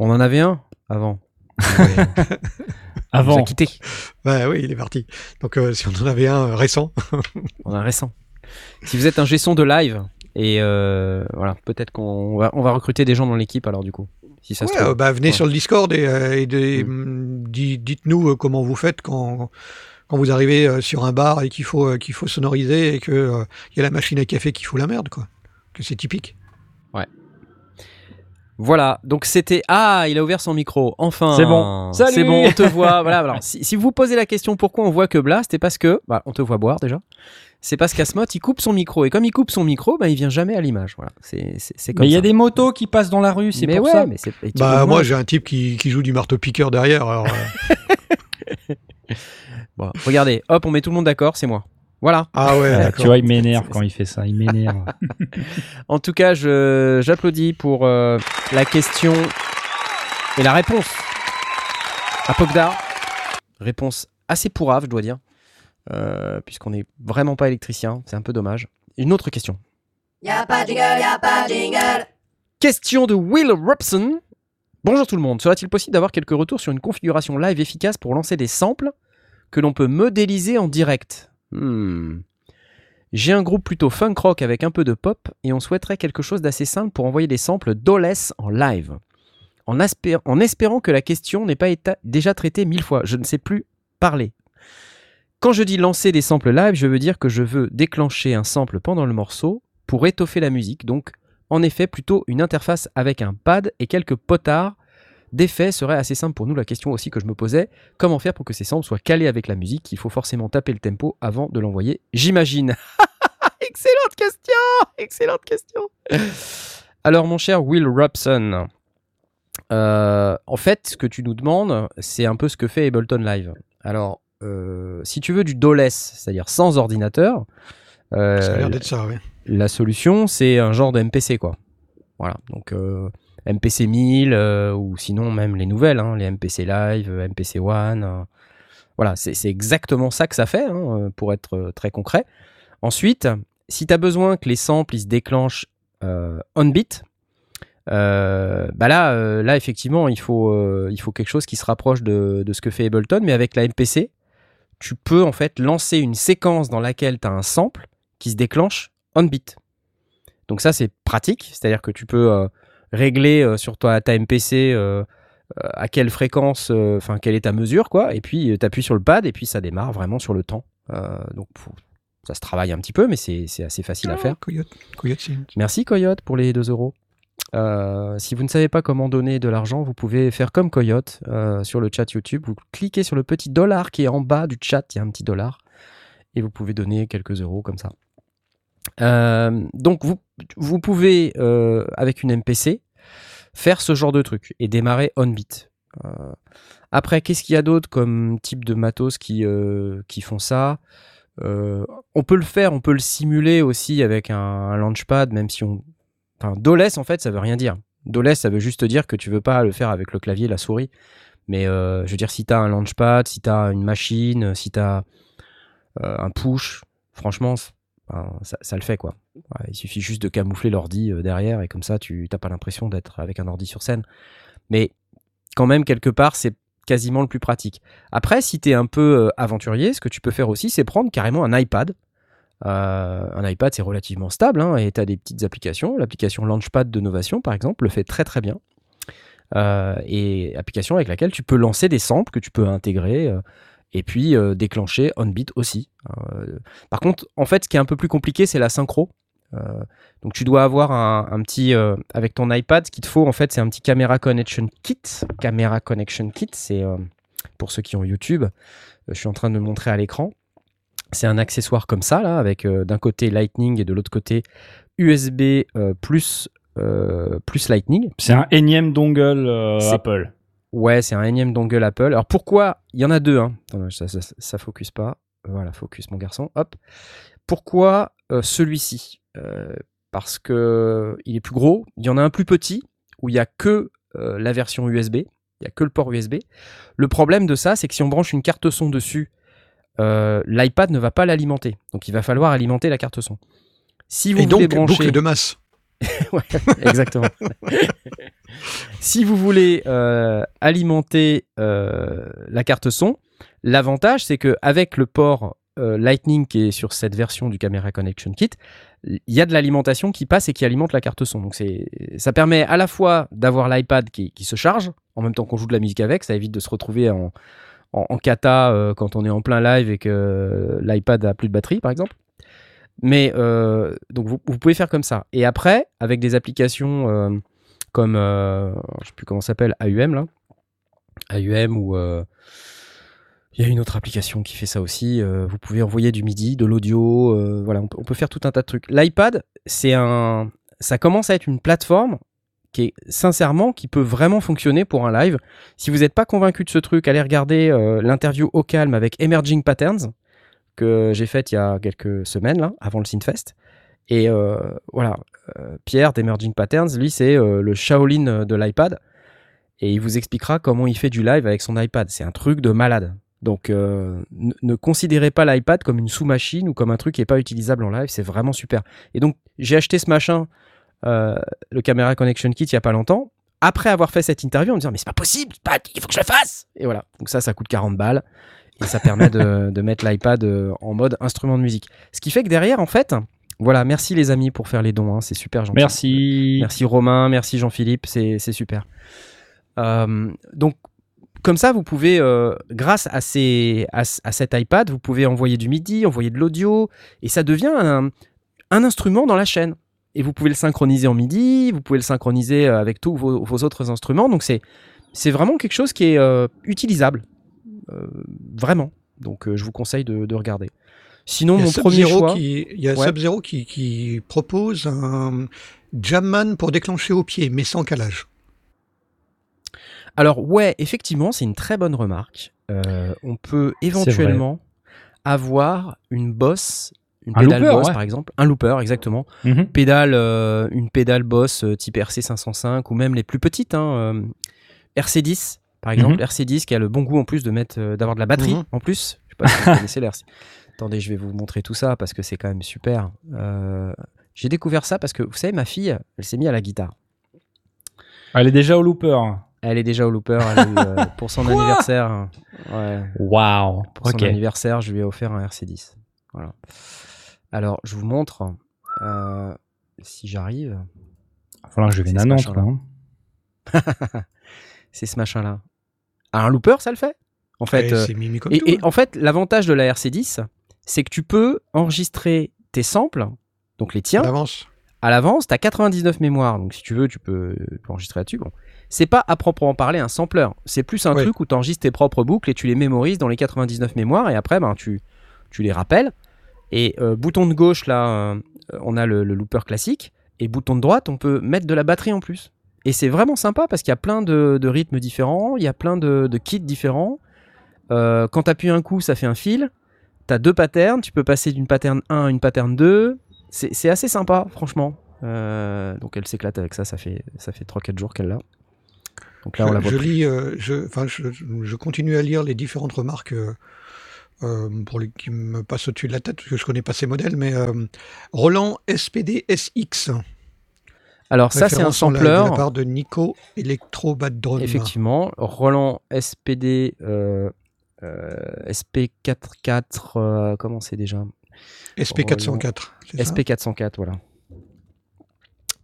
On en avait un avant. Nous Avant. a quitté. Ouais, oui, il est parti. Donc, euh, si on en avait un euh, récent, On a un récent. Si vous êtes un gestion de live, et euh, voilà, peut-être qu'on va, on va recruter des gens dans l'équipe alors du coup. Si ça se Ouais, trouve. euh, bah, venez Ouais. sur le Discord et, euh, et des- Mm. mm, di- dites-nous euh, comment vous faites quand, quand vous arrivez euh, sur un bar et qu'il faut, euh, qu'il faut sonoriser et qu'il y a la machine à café qui fout la merde, quoi. Que c'est typique. Voilà, donc c'était ah, il a ouvert son micro. Enfin, C'est bon. Salut c'est bon, on te voit. voilà, alors, si, si vous posez la question pourquoi on voit que Blast, c'est parce que bah, on te voit boire déjà. C'est parce qu'Asmot il coupe son micro et comme il coupe son micro, bah, il vient jamais à l'image. Voilà, c'est c'est c'est comme Mais il y a des motos qui passent dans la rue, c'est mais pour ouais, ça. mais Bah, moi, j'ai un type qui, qui joue du marteau-piqueur derrière. Alors, euh, Bon, regardez, hop, on met tout le monde d'accord, c'est moi. Voilà. ah ouais, d'accord. tu vois, il m'énerve quand il fait ça, il m'énerve. En tout cas, je j'applaudis pour euh, la question et la réponse à Pogdar. Réponse assez pourrave, je dois dire, euh, puisqu'on n'est vraiment pas électricien. C'est un peu dommage. Une autre question. Y'a pas de jingle, y'a pas de jingle. Question de Will Robson. Bonjour tout le monde. Serait-il possible d'avoir quelques retours sur une configuration live efficace pour lancer des samples que l'on peut modéliser en direct? Hmm. J'ai un groupe plutôt funk rock avec un peu de pop et on souhaiterait quelque chose d'assez simple pour envoyer des samples d'Oles en live. En, en espérant que la question n'ait pas été déjà traitée mille fois. Je ne sais plus parler. Quand je dis lancer des samples live, je veux dire que je veux déclencher un sample pendant le morceau pour étoffer la musique, donc en effet, plutôt une interface avec un pad et quelques potards d'effets serait assez simple pour nous. La question aussi que je me posais, comment faire pour que ces samples soient calés avec la musique Il faut forcément taper le tempo avant de l'envoyer, j'imagine. Excellente question Excellente question Alors mon cher Will Robson, euh, en fait, ce que tu nous demandes, c'est un peu ce que fait Ableton Live. Alors, euh, si tu veux du DOLES, c'est-à-dire sans ordinateur, euh, Ça a l'air d'être ça, ouais. la solution, c'est un genre de MPC, quoi. Voilà, donc euh, MPC 1000, euh, ou sinon même les nouvelles, hein, les MPC Live, euh, MPC One. euh, voilà, c'est exactement ça que ça fait, hein, pour être très concret. Ensuite, si tu as besoin que les samples ils se déclenchent on beat, euh, bah là, là effectivement, il faut, il faut quelque chose qui se rapproche de, de ce que fait Ableton, mais avec la MPC, tu peux en fait lancer une séquence dans laquelle tu as un sample qui se déclenche on beat. Donc ça c'est pratique, c'est-à-dire que tu peux régler euh, sur toi, ta MPC euh, à quelle fréquence, euh, enfin quelle est ta mesure, quoi. Et puis tu appuies sur le pad et puis ça démarre vraiment sur le temps. Donc ça se travaille un petit peu, mais c'est assez facile à faire. Coyote. Merci Coyote pour les 2 euros. Euh, si vous ne savez pas comment donner de l'argent, vous pouvez faire comme Coyote euh, sur le chat YouTube. Vous cliquez sur le petit dollar qui est en bas du chat, il y a un petit dollar, et vous pouvez donner quelques euros comme ça. Euh, donc vous, vous pouvez, euh, avec une MPC, faire ce genre de truc et démarrer on beat. Euh, après, qu'est-ce qu'il y a d'autre comme type de matos qui, qui font ça? On peut le faire, on peut le simuler aussi avec un, un launchpad, même si on. Enfin, DOLES, en fait, ça veut rien dire. DOLES, ça veut juste dire que tu veux pas le faire avec le clavier la souris. Mais je veux dire, si tu as un launchpad, si tu as une machine, si tu as un push, franchement, enfin, ça, le fait quoi. Il suffit juste de camoufler l'ordi euh, derrière et comme ça, tu n'as pas l'impression d'être avec un ordi sur scène. Mais quand même, quelque part, c'est quasiment le plus pratique. Après, si tu es un peu euh, aventurier, ce que tu peux faire aussi, c'est prendre carrément un iPad. Euh, un iPad, c'est relativement stable hein, et tu as des petites applications. L'application Launchpad de Novation, par exemple, le fait très très bien. Et application avec laquelle tu peux lancer des samples que tu peux intégrer et puis euh, déclencher OnBeat aussi. Euh, par contre, en fait, ce qui est un peu plus compliqué, c'est la synchro. Euh, donc tu dois avoir un, un petit avec ton iPad, ce qu'il te faut en fait, c'est un petit camera connection kit. Camera connection kit, c'est pour ceux qui ont YouTube. je suis en train de le montrer à l'écran. C'est un accessoire comme ça là, avec d'un côté Lightning et de l'autre côté USB plus plus Lightning. C'est un énième dongle Apple. Ouais, c'est un énième dongle Apple. Alors pourquoi? Il y en a deux. Hein. Attends, ça, ça, ça focus pas. Voilà, focus mon garçon. Hop. Pourquoi euh, celui-ci? Euh, Parce que il est plus gros. Il y en a un plus petit où il y a que euh, la version USB. Il y a que le port USB. Le problème de ça, c'est que si on branche une carte son dessus, l'iPad ne va pas l'alimenter. Donc il va falloir alimenter la carte son. Si vous Et voulez donc, brancher, boucle de masse. Exactement. si vous voulez euh, alimenter euh, la carte son, l'avantage c'est que avec le port euh, Lightning qui est sur cette version du Camera Connection Kit, il y a de l'alimentation qui passe et qui alimente la carte son. Donc c'est, ça permet à la fois d'avoir l'iPad qui, se charge en même temps qu'on joue de la musique avec, ça évite de se retrouver en, en, euh, quand on est en plein live et que l'iPad a plus de batterie par exemple. Mais euh, donc vous, pouvez faire comme ça. Et après, avec des applications euh, comme, euh, je sais plus comment ça s'appelle, AUM là, AUM ou euh, il y a une autre application qui fait ça aussi. vous pouvez envoyer du MIDI, de l'audio, voilà, on peut, faire tout un tas de trucs. L'iPad, c'est un, ça commence à être une plateforme qui est sincèrement qui peut vraiment fonctionner pour un live. Si vous n'êtes pas convaincu de ce truc, allez regarder l'interview au calme avec Emerging Patterns que j'ai faite il y a quelques semaines là, avant le Synfest. Et euh, voilà, euh, Pierre d'Emerging Patterns, lui c'est euh, le Shaolin de l'iPad et il vous expliquera comment il fait du live avec son iPad. C'est un truc de malade. Donc ne, considérez pas l'iPad comme une sous-machine ou comme un truc qui n'est pas utilisable en live, c'est vraiment super. Et donc j'ai acheté ce machin, le Camera Connection Kit, il y a pas longtemps, après avoir fait cette interview en me disant mais c'est pas possible, il faut que je le fasse. Et voilà, donc ça ça coûte 40 balles et ça permet de, de mettre l'iPad euh, en mode instrument de musique. Ce qui fait que derrière en fait, voilà, merci les amis pour faire les dons, hein, c'est super gentil. Merci. Merci Romain, merci Jean-Philippe, c'est super. Euh, donc, comme ça, vous pouvez, euh, grâce à, ces, à, c- à cet iPad, vous pouvez envoyer du MIDI, envoyer de l'audio, et ça devient un, un instrument dans la chaîne. Et vous pouvez le synchroniser en MIDI, vous pouvez le synchroniser avec tous vos, vos autres instruments. Donc, c'est c'est vraiment quelque chose qui est euh, utilisable. Euh, vraiment. Donc, euh, je vous conseille de, de regarder. Sinon, mon premier choix. qui, il y a Ouais. Sub-Zero qui, qui propose un Jamman pour déclencher au pied, mais sans calage. Alors ouais, effectivement, c'est une très bonne remarque. Euh, on peut éventuellement avoir une bosse, une Un pédale looper, boss ouais. par exemple, un looper exactement, Mhm. pédale, euh, une pédale boss type RC 505 ou même les plus petites, hein, euh, RC10 par exemple, Mhm. RC10 qui a le bon goût en plus de mettre, euh, d'avoir de la batterie Mhm. en plus. Je sais pas si vous connaissez l'RC. Attendez, je vais vous montrer tout ça parce que c'est quand même super. Euh, J'ai découvert ça parce que vous savez, ma fille, elle s'est mise à la guitare. Elle est déjà au looper. Elle est déjà au looper elle a eu, euh, pour son anniversaire. Ouais. Waouh. Pour son anniversaire, je lui ai offert un RC10. Voilà. Alors, je vous montre euh, si j'arrive. Enfin, là, je vais à Nantes. hein. C'est ce machin-là. Ah, un looper, ça le fait. En fait, Et euh, c'est mimi comme et, tout. et hein. en fait, l'avantage de la RC10, c'est que tu peux enregistrer tes samples, donc les tiens, à l'avance, tu as 99 mémoires, donc si tu veux, tu peux, tu peux enregistrer là-dessus. Bon. C'est pas à proprement parler un sampler, c'est plus un Ouais. truc où tu enregistres tes propres boucles et tu les mémorises dans les 99 mémoires et après, ben, tu, tu les rappelles. Et euh, bouton de gauche, là, euh, on a le, le looper classique, et bouton de droite, on peut mettre de la batterie en plus. Et c'est vraiment sympa parce qu'il y a plein de, de rythmes différents, il y a plein de, de kits différents. Euh, quand tu appuies un coup, ça fait un fil. Tu as deux patterns, tu peux passer d'une pattern 1 à une pattern 2. C'est assez sympa, franchement. Euh, donc elle s'éclate avec ça, ça fait, ça fait 3-4 jours qu'elle l'a. Donc là, on la voit je lis, euh, je, je, je continue à lire les différentes remarques euh, pour les, qui me passent au-dessus de la tête, parce que je connais pas ces modèles, mais Roland SPD SX. Alors ça, c'est un sampler. De la part de Nico Electro Bad Drone. Effectivement, Roland SPD euh, euh, SP44, euh, comment c'est déjà SP404. c'est ça SP404, voilà.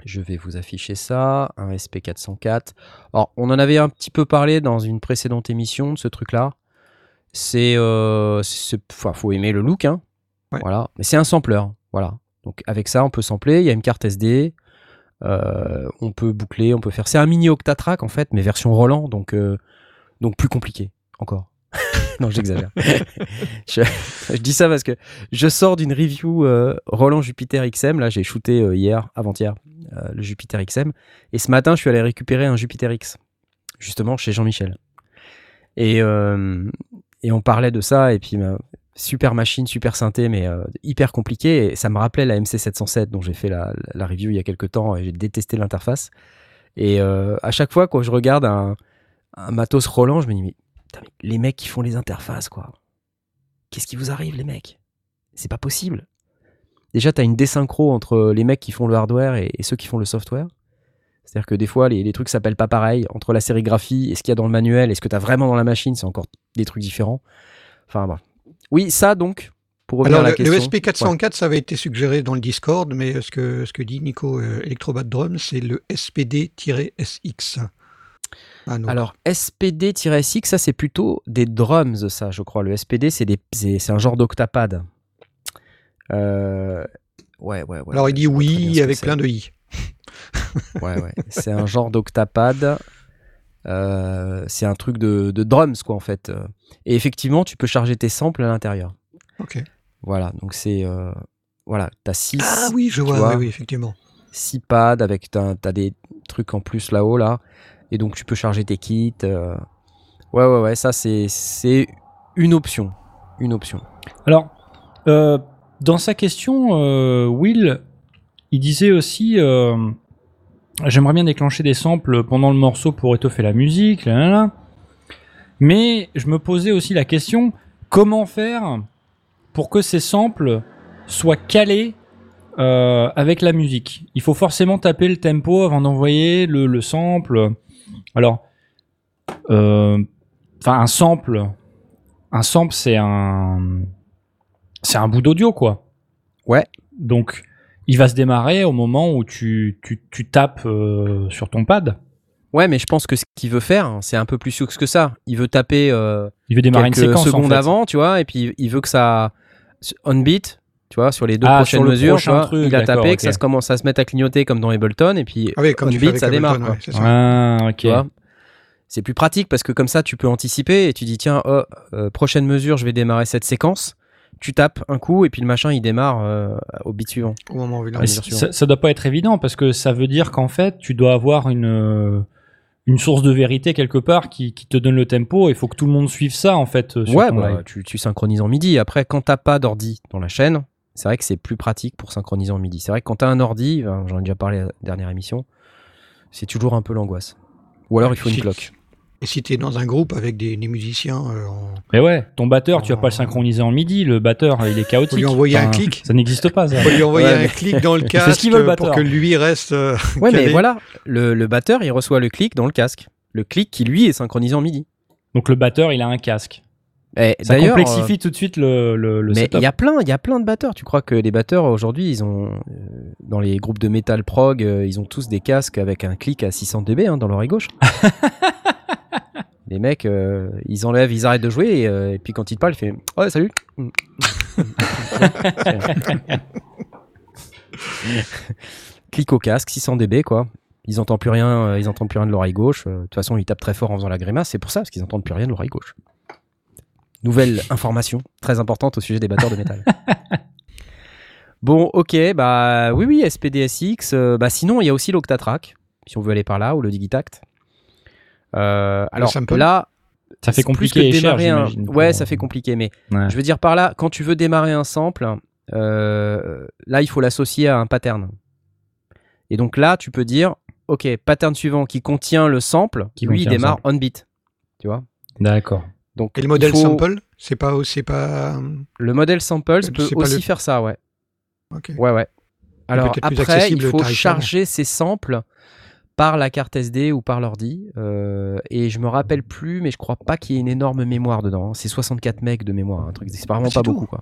Je vais vous afficher ça, un SP404. Alors, on en avait un petit peu parlé dans une précédente émission de ce truc-là. C'est, c'est- enfin, faut aimer le look, hein. Ouais. Voilà. Mais c'est un sampler, voilà. Donc avec ça, on peut sampler. Il y a une carte SD. Euh, on peut boucler, on peut faire. C'est un mini Octatrack en fait, mais version Roland, donc euh, donc plus compliqué encore. non, j'exagère. je, je dis ça parce que je sors d'une review euh, Roland Jupiter XM. Là, j'ai shooté hier, avant-hier, le Jupiter XM. Et ce matin, je suis allé récupérer un Jupiter X, justement chez Jean-Michel. Et, et on parlait de ça, et puis ma super machine, super synthé, mais euh, hyper compliqué. Ça me rappelait la MC707 dont j'ai fait la, la review il y a quelques temps, et j'ai détesté l'interface. Et euh, à chaque fois, quand je regarde un, matos Roland, je me dis, mais, les mecs qui font les interfaces, quoi. Qu'est-ce qui vous arrive, les mecs? C'est pas possible. Déjà, tu as une désynchro entre les mecs qui font le hardware et, ceux qui font le software. C'est-à-dire que des fois, les, les trucs s'appellent pas pareil. Entre la sérigraphie et ce qu'il y a dans le manuel et ce que tu as vraiment dans la machine, c'est encore des trucs différents. Enfin, bon. Oui, ça donc, pour revenir Alors, à la le, le question. SP404, ça avait été suggéré dans le Discord, mais ce que, ce que dit Nico euh, Electrobad Drum, c'est le SPD-SX. Ah. Alors, SPD-SX, ça c'est plutôt des drums, ça, je crois. Le SPD, c'est des- c'est c'est un genre d'octapad. Euh, Ouais, ouais, ouais. Alors, il dit oui avec plein de i. Ouais, ouais. C'est un genre d'octapad. Euh, c'est un truc de, de drums, quoi, en fait. Et effectivement, tu peux charger tes samples à l'intérieur. Ok. Voilà, donc c'est. euh, Voilà, t'as 6 Ah oui, je vois, vois. oui, oui, effectivement. six pads avec t'as t'as des trucs en plus là-haut là et donc tu peux charger tes kits euh. ouais ouais ouais ça c'est c'est une option une option Alors, euh, dans sa question, euh, Will, il disait aussi euh, J'aimerais bien déclencher des samples pendant le morceau pour étoffer la musique, là, là, là. mais je me posais aussi la question comment faire pour que ces samples soient calés euh, avec la musique? Il faut forcément taper le tempo avant d'envoyer le, le sample. Alors, euh, enfin, un sample, un sample, c'est un c'est un bout d'audio quoi. Ouais. Donc il va se démarrer au moment où tu, tu, tu tapes euh, sur ton pad. ouais mais je pense que ce qu'il veut faire hein, c'est un peu plus sûr que ça il veut taper euh, Il veut démarrer quelques une séquence secondes en fait. avant tu vois et puis il veut que ça on beat tu vois sur les deux Ah, prochaines sur le mesures tu prochain vois, truc, il a tapé que ça se commence à se mettre à clignoter comme dans Ableton et puis Ah oui, comme on beat ça démarre Ableton, quoi. ouais, ça. Ah ok. C'est plus pratique parce que comme ça, tu peux anticiper et tu dis tiens, oh, euh, prochaine mesure, je vais démarrer cette séquence. Tu tapes un coup et puis le machin il démarre euh, au beat suivant. Au moment où il ça, ça doit pas être évident parce que ça veut dire qu'en fait tu dois avoir une euh, une source de vérité quelque part qui, qui te donne le tempo. Il faut que tout le monde suive ça en fait. euh, sur Ouais, ton bah, live. tu, tu synchronises en MIDI. Après, quand t'as pas d'ordi dans la chaîne, c'est vrai que c'est plus pratique pour synchroniser en MIDI. C'est vrai que quand t'as un ordi, j'en ai déjà parlé à la dernière émission, c'est toujours un peu l'angoisse. Ou alors il faut une cloque. Et si tu es dans un groupe avec des, des musiciens, euh, en- Mais ouais, ton batteur, tu vas pas le synchroniser en midi. Le batteur, il est chaotique. Faut lui envoyer un clic. Ça n'existe pas. Ça. faut lui envoyer Ouais, un mais- clic dans le casque ce qu'il veut, le pour que lui reste. euh, Ouais, mais voilà, le, le batteur il reçoit le clic dans le casque. Le clic qui lui est synchronisé en MIDI. Donc le batteur, il a un casque. Et Ça d'ailleurs, complexifie tout de suite le, le, le Mais setup. il y a plein, il y a plein de batteurs. Tu crois que les batteurs aujourd'hui, ils ont euh, dans les groupes de metal prog, euh, ils ont tous des casques avec un clic à 600 dB hein, dans l'oreille gauche? Les mecs, euh, ils enlèvent, ils arrêtent de jouer et, euh, et puis quand ils te parlent, il fait Ouais, salut Clic au casque, 600 dB quoi. Ils entendent plus rien, euh, ils entendent plus rien de l'oreille gauche. De toute façon, ils tapent très fort en faisant la grimace, c'est pour ça, parce qu'ils entendent plus rien de l'oreille gauche. Nouvelle information très importante au sujet des batteurs de métal. Bon, ok, bah oui, oui, SPDSX. bah sinon, il y a aussi l'Octatrack, si on veut aller par là, ou le Digitact. Euh, alors là, Ça fait plus compliqué que et cher, démarrer un- Ouais, ça fait compliqué, mais Ouais. je veux dire par là, quand tu veux démarrer un sample, euh, là, il faut l'associer à un pattern. Et donc là, tu peux dire, ok, pattern suivant qui contient le sample, Qui lui, il démarre on beat. Tu vois? D'accord. Donc Et le modèle faut- sample, c'est pas, c'est pas. Le modèle sample C'est peut aussi le- faire ça, ouais. Ok. Ouais, ouais. Alors après, il faut charger ces samples par la carte SD ou par l'ordi. euh, et je me rappelle plus, mais je crois pas qu'il y ait une énorme mémoire dedans. hein. C'est 64 megs de mémoire, un truc. C'est vraiment pas tout. beaucoup, quoi.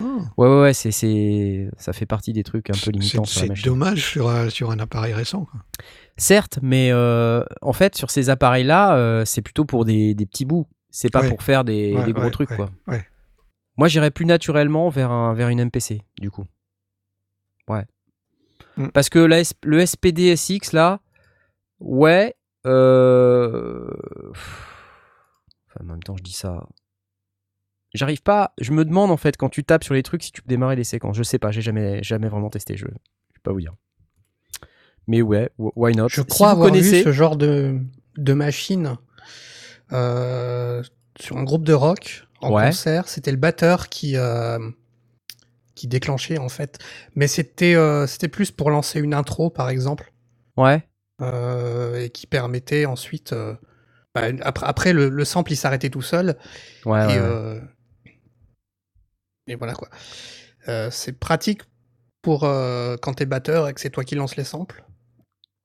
Ah. Ouais, ouais, ouais. C'est, c'est, ça fait partie des trucs un peu limitants c'est dommage sur, un- sur un appareil récent. quoi. Certes, mais euh, en fait, sur ces appareils-là, euh, c'est plutôt pour des, des petits bouts. C'est pas Ouais. pour faire des, Ouais, des gros trucs, quoi. Moi, j'irais plus naturellement vers, un, vers une MPC, du coup. Ouais. Mm. Parce que la le SPDSX, là, ouais. euh, Enfin, en même temps, je dis ça. J'arrive pas. Je me demande, en fait, quand tu tapes sur les trucs, si tu peux démarrer des séquences. Je sais pas, j'ai jamais, jamais vraiment testé. Je, je vais pas vous dire. Mais ouais, wh- why not? Je Si crois vous avoir connaissez... vu ce genre de, de machine euh, sur un groupe de rock en Ouais. concert. C'était le batteur qui, euh, qui déclenchait en fait. Mais c'était euh, c'était plus pour lancer une intro par exemple Ouais. Euh, et qui permettait ensuite. euh, bah, après, après le, le sample il s'arrêtait tout seul Ouais, ouais, et, ouais. euh, et voilà quoi. C'est pratique pour quand t'es batteur et que c'est toi qui lances les samples.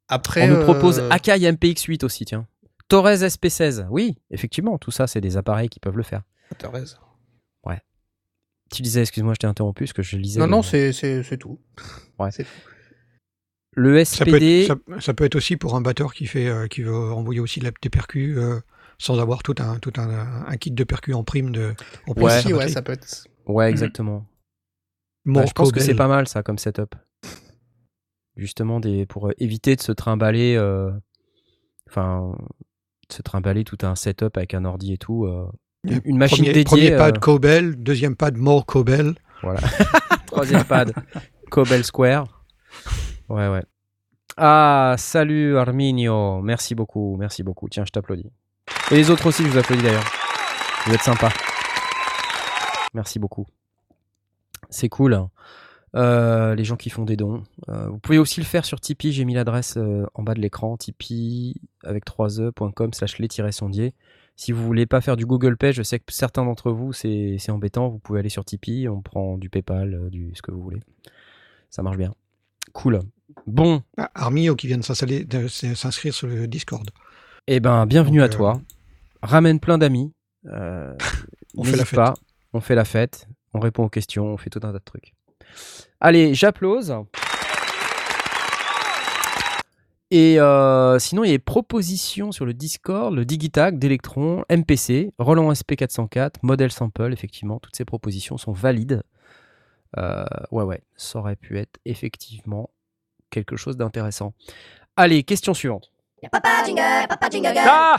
Après, On nous propose Akai MPX8 aussi, tiens. Torres SP16. Oui, effectivement, tout ça, c'est des appareils qui peuvent le faire. t'as raison. Tu disais, excuse-moi, je t'ai interrompu parce que je lisais. Non, le- non, c'est tout. Ouais. C'est tout. Le Ça peut, SPD. être, ça, ça peut être aussi pour un batteur qui, fait, euh, qui veut envoyer aussi la- des percus euh, sans avoir tout un, tout un, un kit de percus en prime. De, en plus Ouais. de ça peut être. Ouais, exactement. More Bah, je pense que c'est pas mal ça comme setup. Justement, des, pour euh, éviter de se trimballer. Enfin, de se trimballer tout un setup avec un ordi et tout. euh, une machine Premier, dédiée. premier pad euh, Cobel, deuxième pad More Cobel. Troisième pad, Cobel Square. Ouais, ouais. Ah, salut Arminio. Merci beaucoup, merci beaucoup. Tiens, je t'applaudis. Et les autres aussi, je vous applaudis d'ailleurs. Vous êtes sympas. Merci beaucoup. C'est cool. Euh, les gens qui font des dons. Euh, vous pouvez aussi le faire sur Tipeee. J'ai mis l'adresse euh, en bas de l'écran. Tipeee avec 3e.com slash les-sondier. Si vous voulez pas faire du Google Pay, je sais que certains d'entre vous, c'est embêtant. Vous pouvez aller sur Tipeee. On prend du PayPal, du ce que vous voulez. Ça marche bien. Cool. Bon, Ah, Armio qui vient de s'inscrire sur le Discord. eh ben, bienvenue Donc, à euh, toi. Ramène plein d'amis. Euh, On fait la fête. pas. On fait la fête. On répond aux questions. On fait tout un tas de trucs. Allez, j'applause. Et euh, sinon, il y a des propositions sur le Discord, le Digitag d'Electron, MPC, Roland SP404, Model Sample, effectivement, toutes ces propositions sont valides. Euh, ouais, ouais, ça aurait pu être effectivement quelque chose d'intéressant. Allez, question suivante. Papa jingle, papa jingle girl. Ah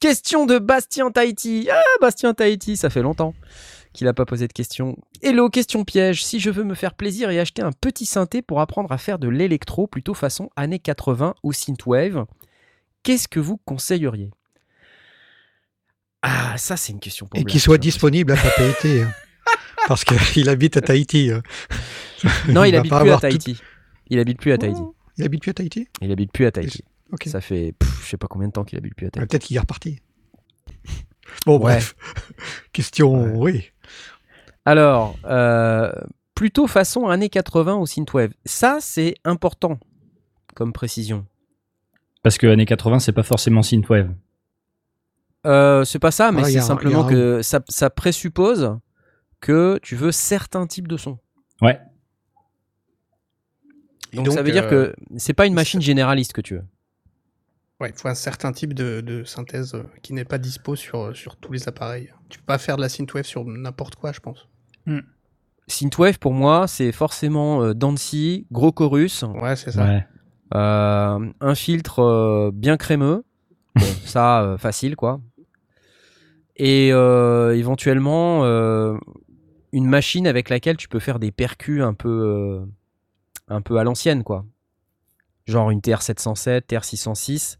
Question de Bastien Tahiti. Ah, Bastien Tahiti, ça fait longtemps qu'il n'a pas posé de question. Hello, question piège. Si je veux me faire plaisir et acheter un petit synthé pour apprendre à faire de l'électro plutôt façon années 80 ou synthwave, qu'est-ce que vous conseilleriez? Ah, ça c'est une question pour Et qu'il soit disponible à propriété. hein. Parce qu'il habite à Tahiti. hein. Non, il, va habite pas plus à tout- Tahiti. Il habite plus à Tahiti. Oh, Il habite plus à Tahiti? Il habite plus à Tahiti. Ok. Ça fait pff, je sais pas combien de temps qu'il habite plus à Ah, Tahiti. Peut-être qu'il est reparti. Bon, Ouais. bref. Question, oui. Alors, euh, plutôt façon années 80 ou synthwave. Ça, c'est important comme précision. Parce que années 80, c'est pas forcément synthwave. Euh, c'est pas ça, mais Ah, c'est simplement un- que ça, ça présuppose que tu veux certains types de sons. Ouais. Donc, donc, ça veut dire euh, que c'est pas une machine généraliste que tu veux. Ouais, il faut un certain type de, de synthèse euh, qui n'est pas dispo sur, euh, sur tous les appareils. Tu peux pas faire de la synthwave sur n'importe quoi, je pense. Synthwave, pour moi, c'est forcément euh, Dancy, gros chorus, Ouais, c'est ça. Ouais. euh, un filtre euh, bien crémeux. Bon, ça, euh, facile, quoi. Et euh, éventuellement, euh, une machine avec laquelle tu peux faire des percus un peu, euh, un peu à l'ancienne, quoi. Genre une TR-707, TR-606.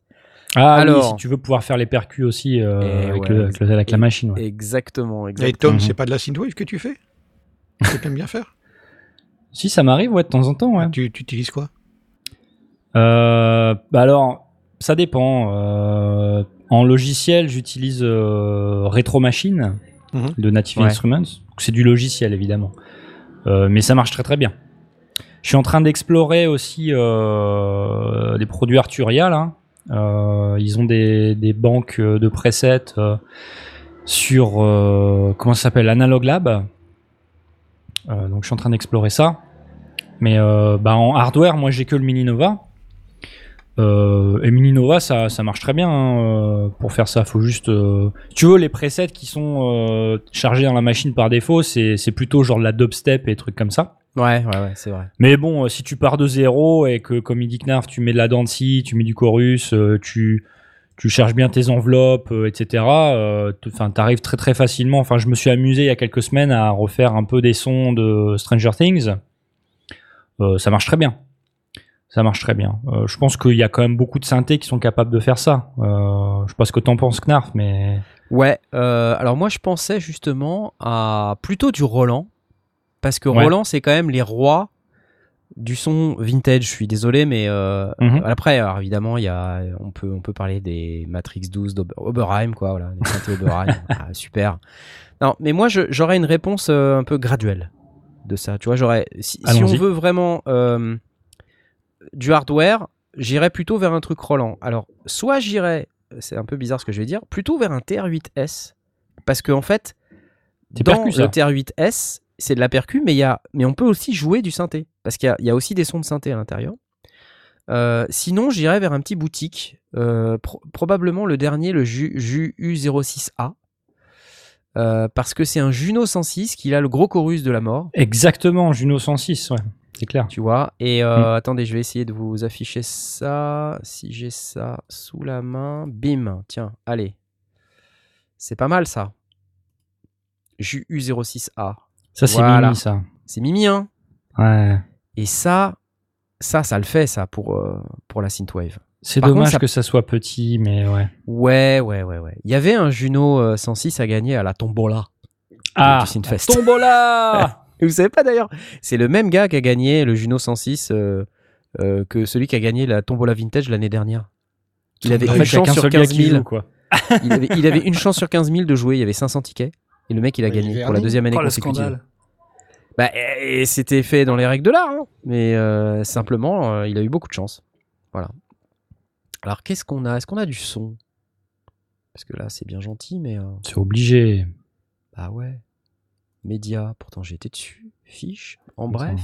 Ah Alors- oui, si tu veux pouvoir faire les percus aussi euh, Eh avec, ouais, le- avec le- avec la machine. ouais. Exactement, Et exactement. Tom, c'est pas de la synthwave que tu fais Que t'aimes bien faire Si ça m'arrive, ouais, de temps en temps, ouais. tu, tu utilises quoi Euh, bah alors, ça dépend. Euh, en logiciel, j'utilise euh, Retro Machine Mhm. de Native Ouais. Instruments. C'est du logiciel, évidemment. Euh, mais ça marche très très bien. Je suis en train d'explorer aussi euh, les produits Arturia. Là. Euh, ils ont des, des banques de presets euh, sur euh, comment ça s'appelle Analog Lab. Euh, donc je suis en train d'explorer ça. Mais euh, bah, en hardware, moi j'ai que le Mini Nova. Euh, et Mini Nova, ça, ça marche très bien hein, euh, pour faire ça. Faut juste, euh, tu veux, les presets qui sont euh, chargés dans la machine par défaut, c'est c'est plutôt genre de la dubstep et trucs comme ça. Ouais, ouais, ouais, c'est vrai. Mais bon, euh, si tu pars de zéro et que, comme il dit Knarf, tu mets de la Dancy, tu mets du chorus, euh, tu, tu charges bien tes enveloppes, euh, etc. euh, Enfin, t'arrives très très facilement. Enfin, je me suis amusé il y a quelques semaines à refaire un peu des sons de Stranger Things. Euh, ça marche très bien. Ça marche très bien. Euh, je pense qu'il y a quand même beaucoup de synthés qui sont capables de faire ça. Euh, je sais pas ce que t'en penses, Knarf, mais Ouais, euh, alors moi je pensais justement à plutôt du Roland, parce que Ouais. Roland c'est quand même les rois du son vintage. Je suis désolé, mais euh, Mhm. après, alors évidemment, il y a, on peut, on peut parler des Matrix 12 d'Oberheim, quoi, voilà, des synthés Oberheim, Ah, super. Non, mais moi j'aurais une réponse euh, un peu graduelle de ça. Tu vois, j'aurais, si, si on veut vraiment euh, du hardware, j'irais plutôt vers un truc Roland. Alors, soit j'irais, c'est un peu bizarre ce que je vais dire, plutôt vers un TR-8S, parce qu'en en fait, dans percus, le TR-8S, c'est de la percu, mais, y a, mais on peut aussi jouer du synthé, parce qu'il y a, il y a aussi des sons de synthé à l'intérieur. Euh, sinon, j'irais vers un petit boutique, euh, pro- probablement le dernier, le Ju, Ju U06A, euh, parce que c'est un Juno 106 qui a le gros chorus de la mort. exactement, Juno 106, ouais, c'est clair. Tu vois, et euh, Mm. attendez, je vais essayer de vous afficher ça. Si j'ai ça sous la main, bim, tiens, allez. C'est pas mal ça. Ju U06A. Ça, c'est Voilà. mimi, ça. C'est Mimi, hein Ouais. Et ça, ça, ça le fait, ça, pour, euh, pour la synthwave. C'est contre, dommage ça- que ça soit petit, mais ouais. Ouais, ouais, ouais, ouais. Il y avait un Juno euh, 106 à gagner à la Tombola. Ah, Synfest. Tombola Vous savez pas d'ailleurs C'est le même gars qui a gagné le Juno 106 euh, euh, que celui qui a gagné la Tombola Vintage l'année dernière. Il avait une chance sur seul gars 15 qui 000. joue, quoi. il, avait, il avait une chance sur 15 000 de jouer. Il y avait 500 tickets. Et le mec, il a Ouais, gagné Verdi. pour la deuxième année Oh, consécutive. Bah, et c'était fait dans les règles de l'art. hein. Mais euh, simplement, euh, il a eu beaucoup de chance. Voilà. Alors, qu'est-ce qu'on a? Est-ce qu'on a du son? Parce que là, c'est bien gentil, mais. euh, C'est obligé. bah ouais. Média, pourtant j'ai été dessus. Fiche. En bref.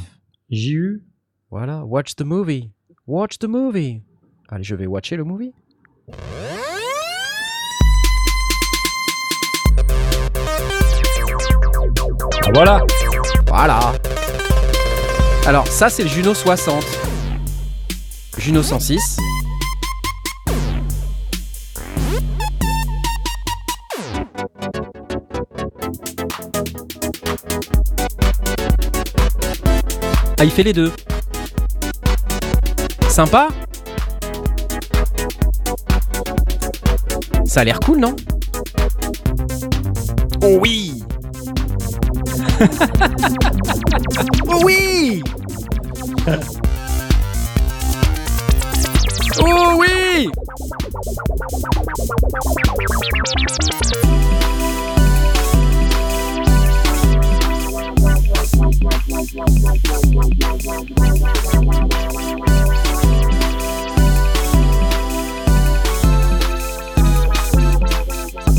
eu. Voilà, watch the movie. Watch the movie. Allez, je vais watcher le movie. Ah, voilà Voilà. Alors, ça, c'est le Juno 60. Juno 106. Ah, il fait les deux. Sympa Ça a l'air cool, non? Oh oui oui. Oh oui.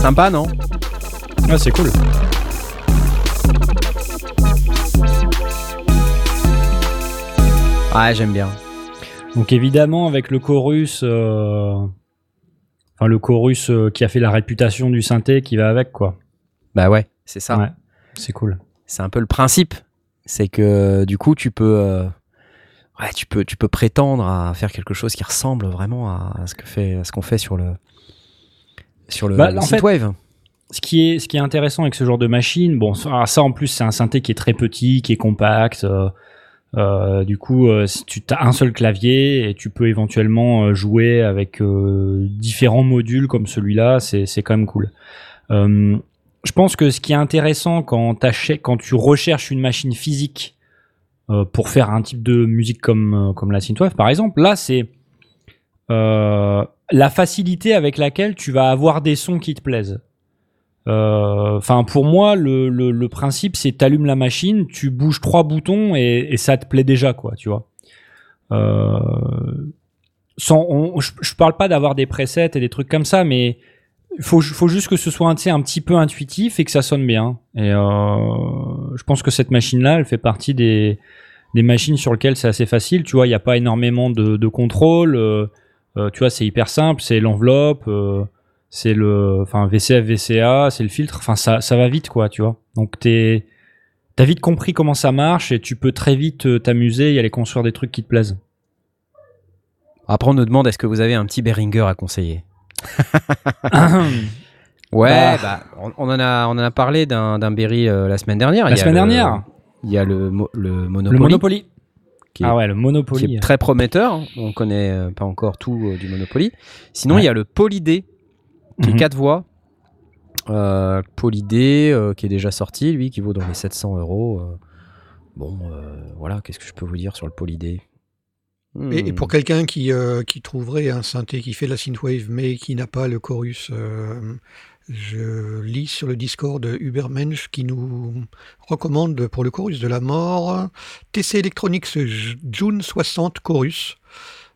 Sympa, non? Ah, c'est cool. Ouais, j'aime bien. Donc évidemment, avec le chorus, euh, enfin le chorus euh, qui a fait la réputation du synthé qui va avec quoi. Bah ouais, c'est ça. Ouais, c'est cool. C'est un peu le principe. C'est que du coup, tu peux, euh, ouais, tu peux, tu peux prétendre à faire quelque chose qui ressemble vraiment à ce que fait, à ce qu'on fait sur le, sur le, Bah, le en fait, synthwave. Ce qui est, ce qui est intéressant avec ce genre de machine, bon, ça, ça, en plus c'est un synthé qui est très petit, qui est compact. euh, euh, du coup, euh, si tu as un seul clavier et tu peux éventuellement euh, jouer avec euh, différents modules comme celui-là, c'est quand même cool. Euh, je pense que ce qui est intéressant quand, quand tu recherches une machine physique pour faire un type de musique comme, comme la synthwave, par exemple, là c'est la facilité avec laquelle tu vas avoir des sons qui te plaisent. Euh, Enfin, pour moi, le, principe, c'est t'allumes la machine, tu bouges trois boutons et, ça te plaît déjà, quoi, tu vois. Euh, sans, je, je parle pas d'avoir des presets et des trucs comme ça, mais faut, faut juste que ce soit sais, un petit peu intuitif et que ça sonne bien. Et euh, je pense que cette machine-là, elle fait partie des, machines sur lesquelles c'est assez facile. Tu vois, il n'y a pas énormément de, de contrôle. euh, tu vois, c'est hyper simple. C'est l'enveloppe, c'est le, enfin VCF, VCA, c'est le filtre. Enfin, ça, ça va vite, quoi. Tu vois. Donc t'es, t'as vite compris comment ça marche et tu peux très vite euh, t'amuser et aller construire des trucs qui te plaisent. Après, on nous demande est-ce que vous avez un petit Behringer à conseiller? Ouais, Bah. bah, on, on en a, on en a parlé d'un d'un Berry euh, la semaine dernière. La semaine le- dernière, Il y a le, mo- le Monopoly. le Monopoly. qui est- Ah ouais, le qui Monopoly. est très prometteur. On connaît euh, pas encore tout euh, du Monopoly. Sinon, Ouais. il y a le Polydé, qui Mhm. est quatre voix. Euh, Polydé, euh, qui est déjà sorti, lui, qui vaut dans les 700 euros. euh. Bon, euh, voilà, qu'est-ce que je peux vous dire sur le Polydé? Et, et Hmm. pour quelqu'un qui, euh, qui trouverait un synthé qui fait de la synthwave mais qui n'a pas le chorus, euh, je lis sur le Discord de Ubermensch qui nous recommande pour le chorus de la mort TC Electronics June 60 chorus.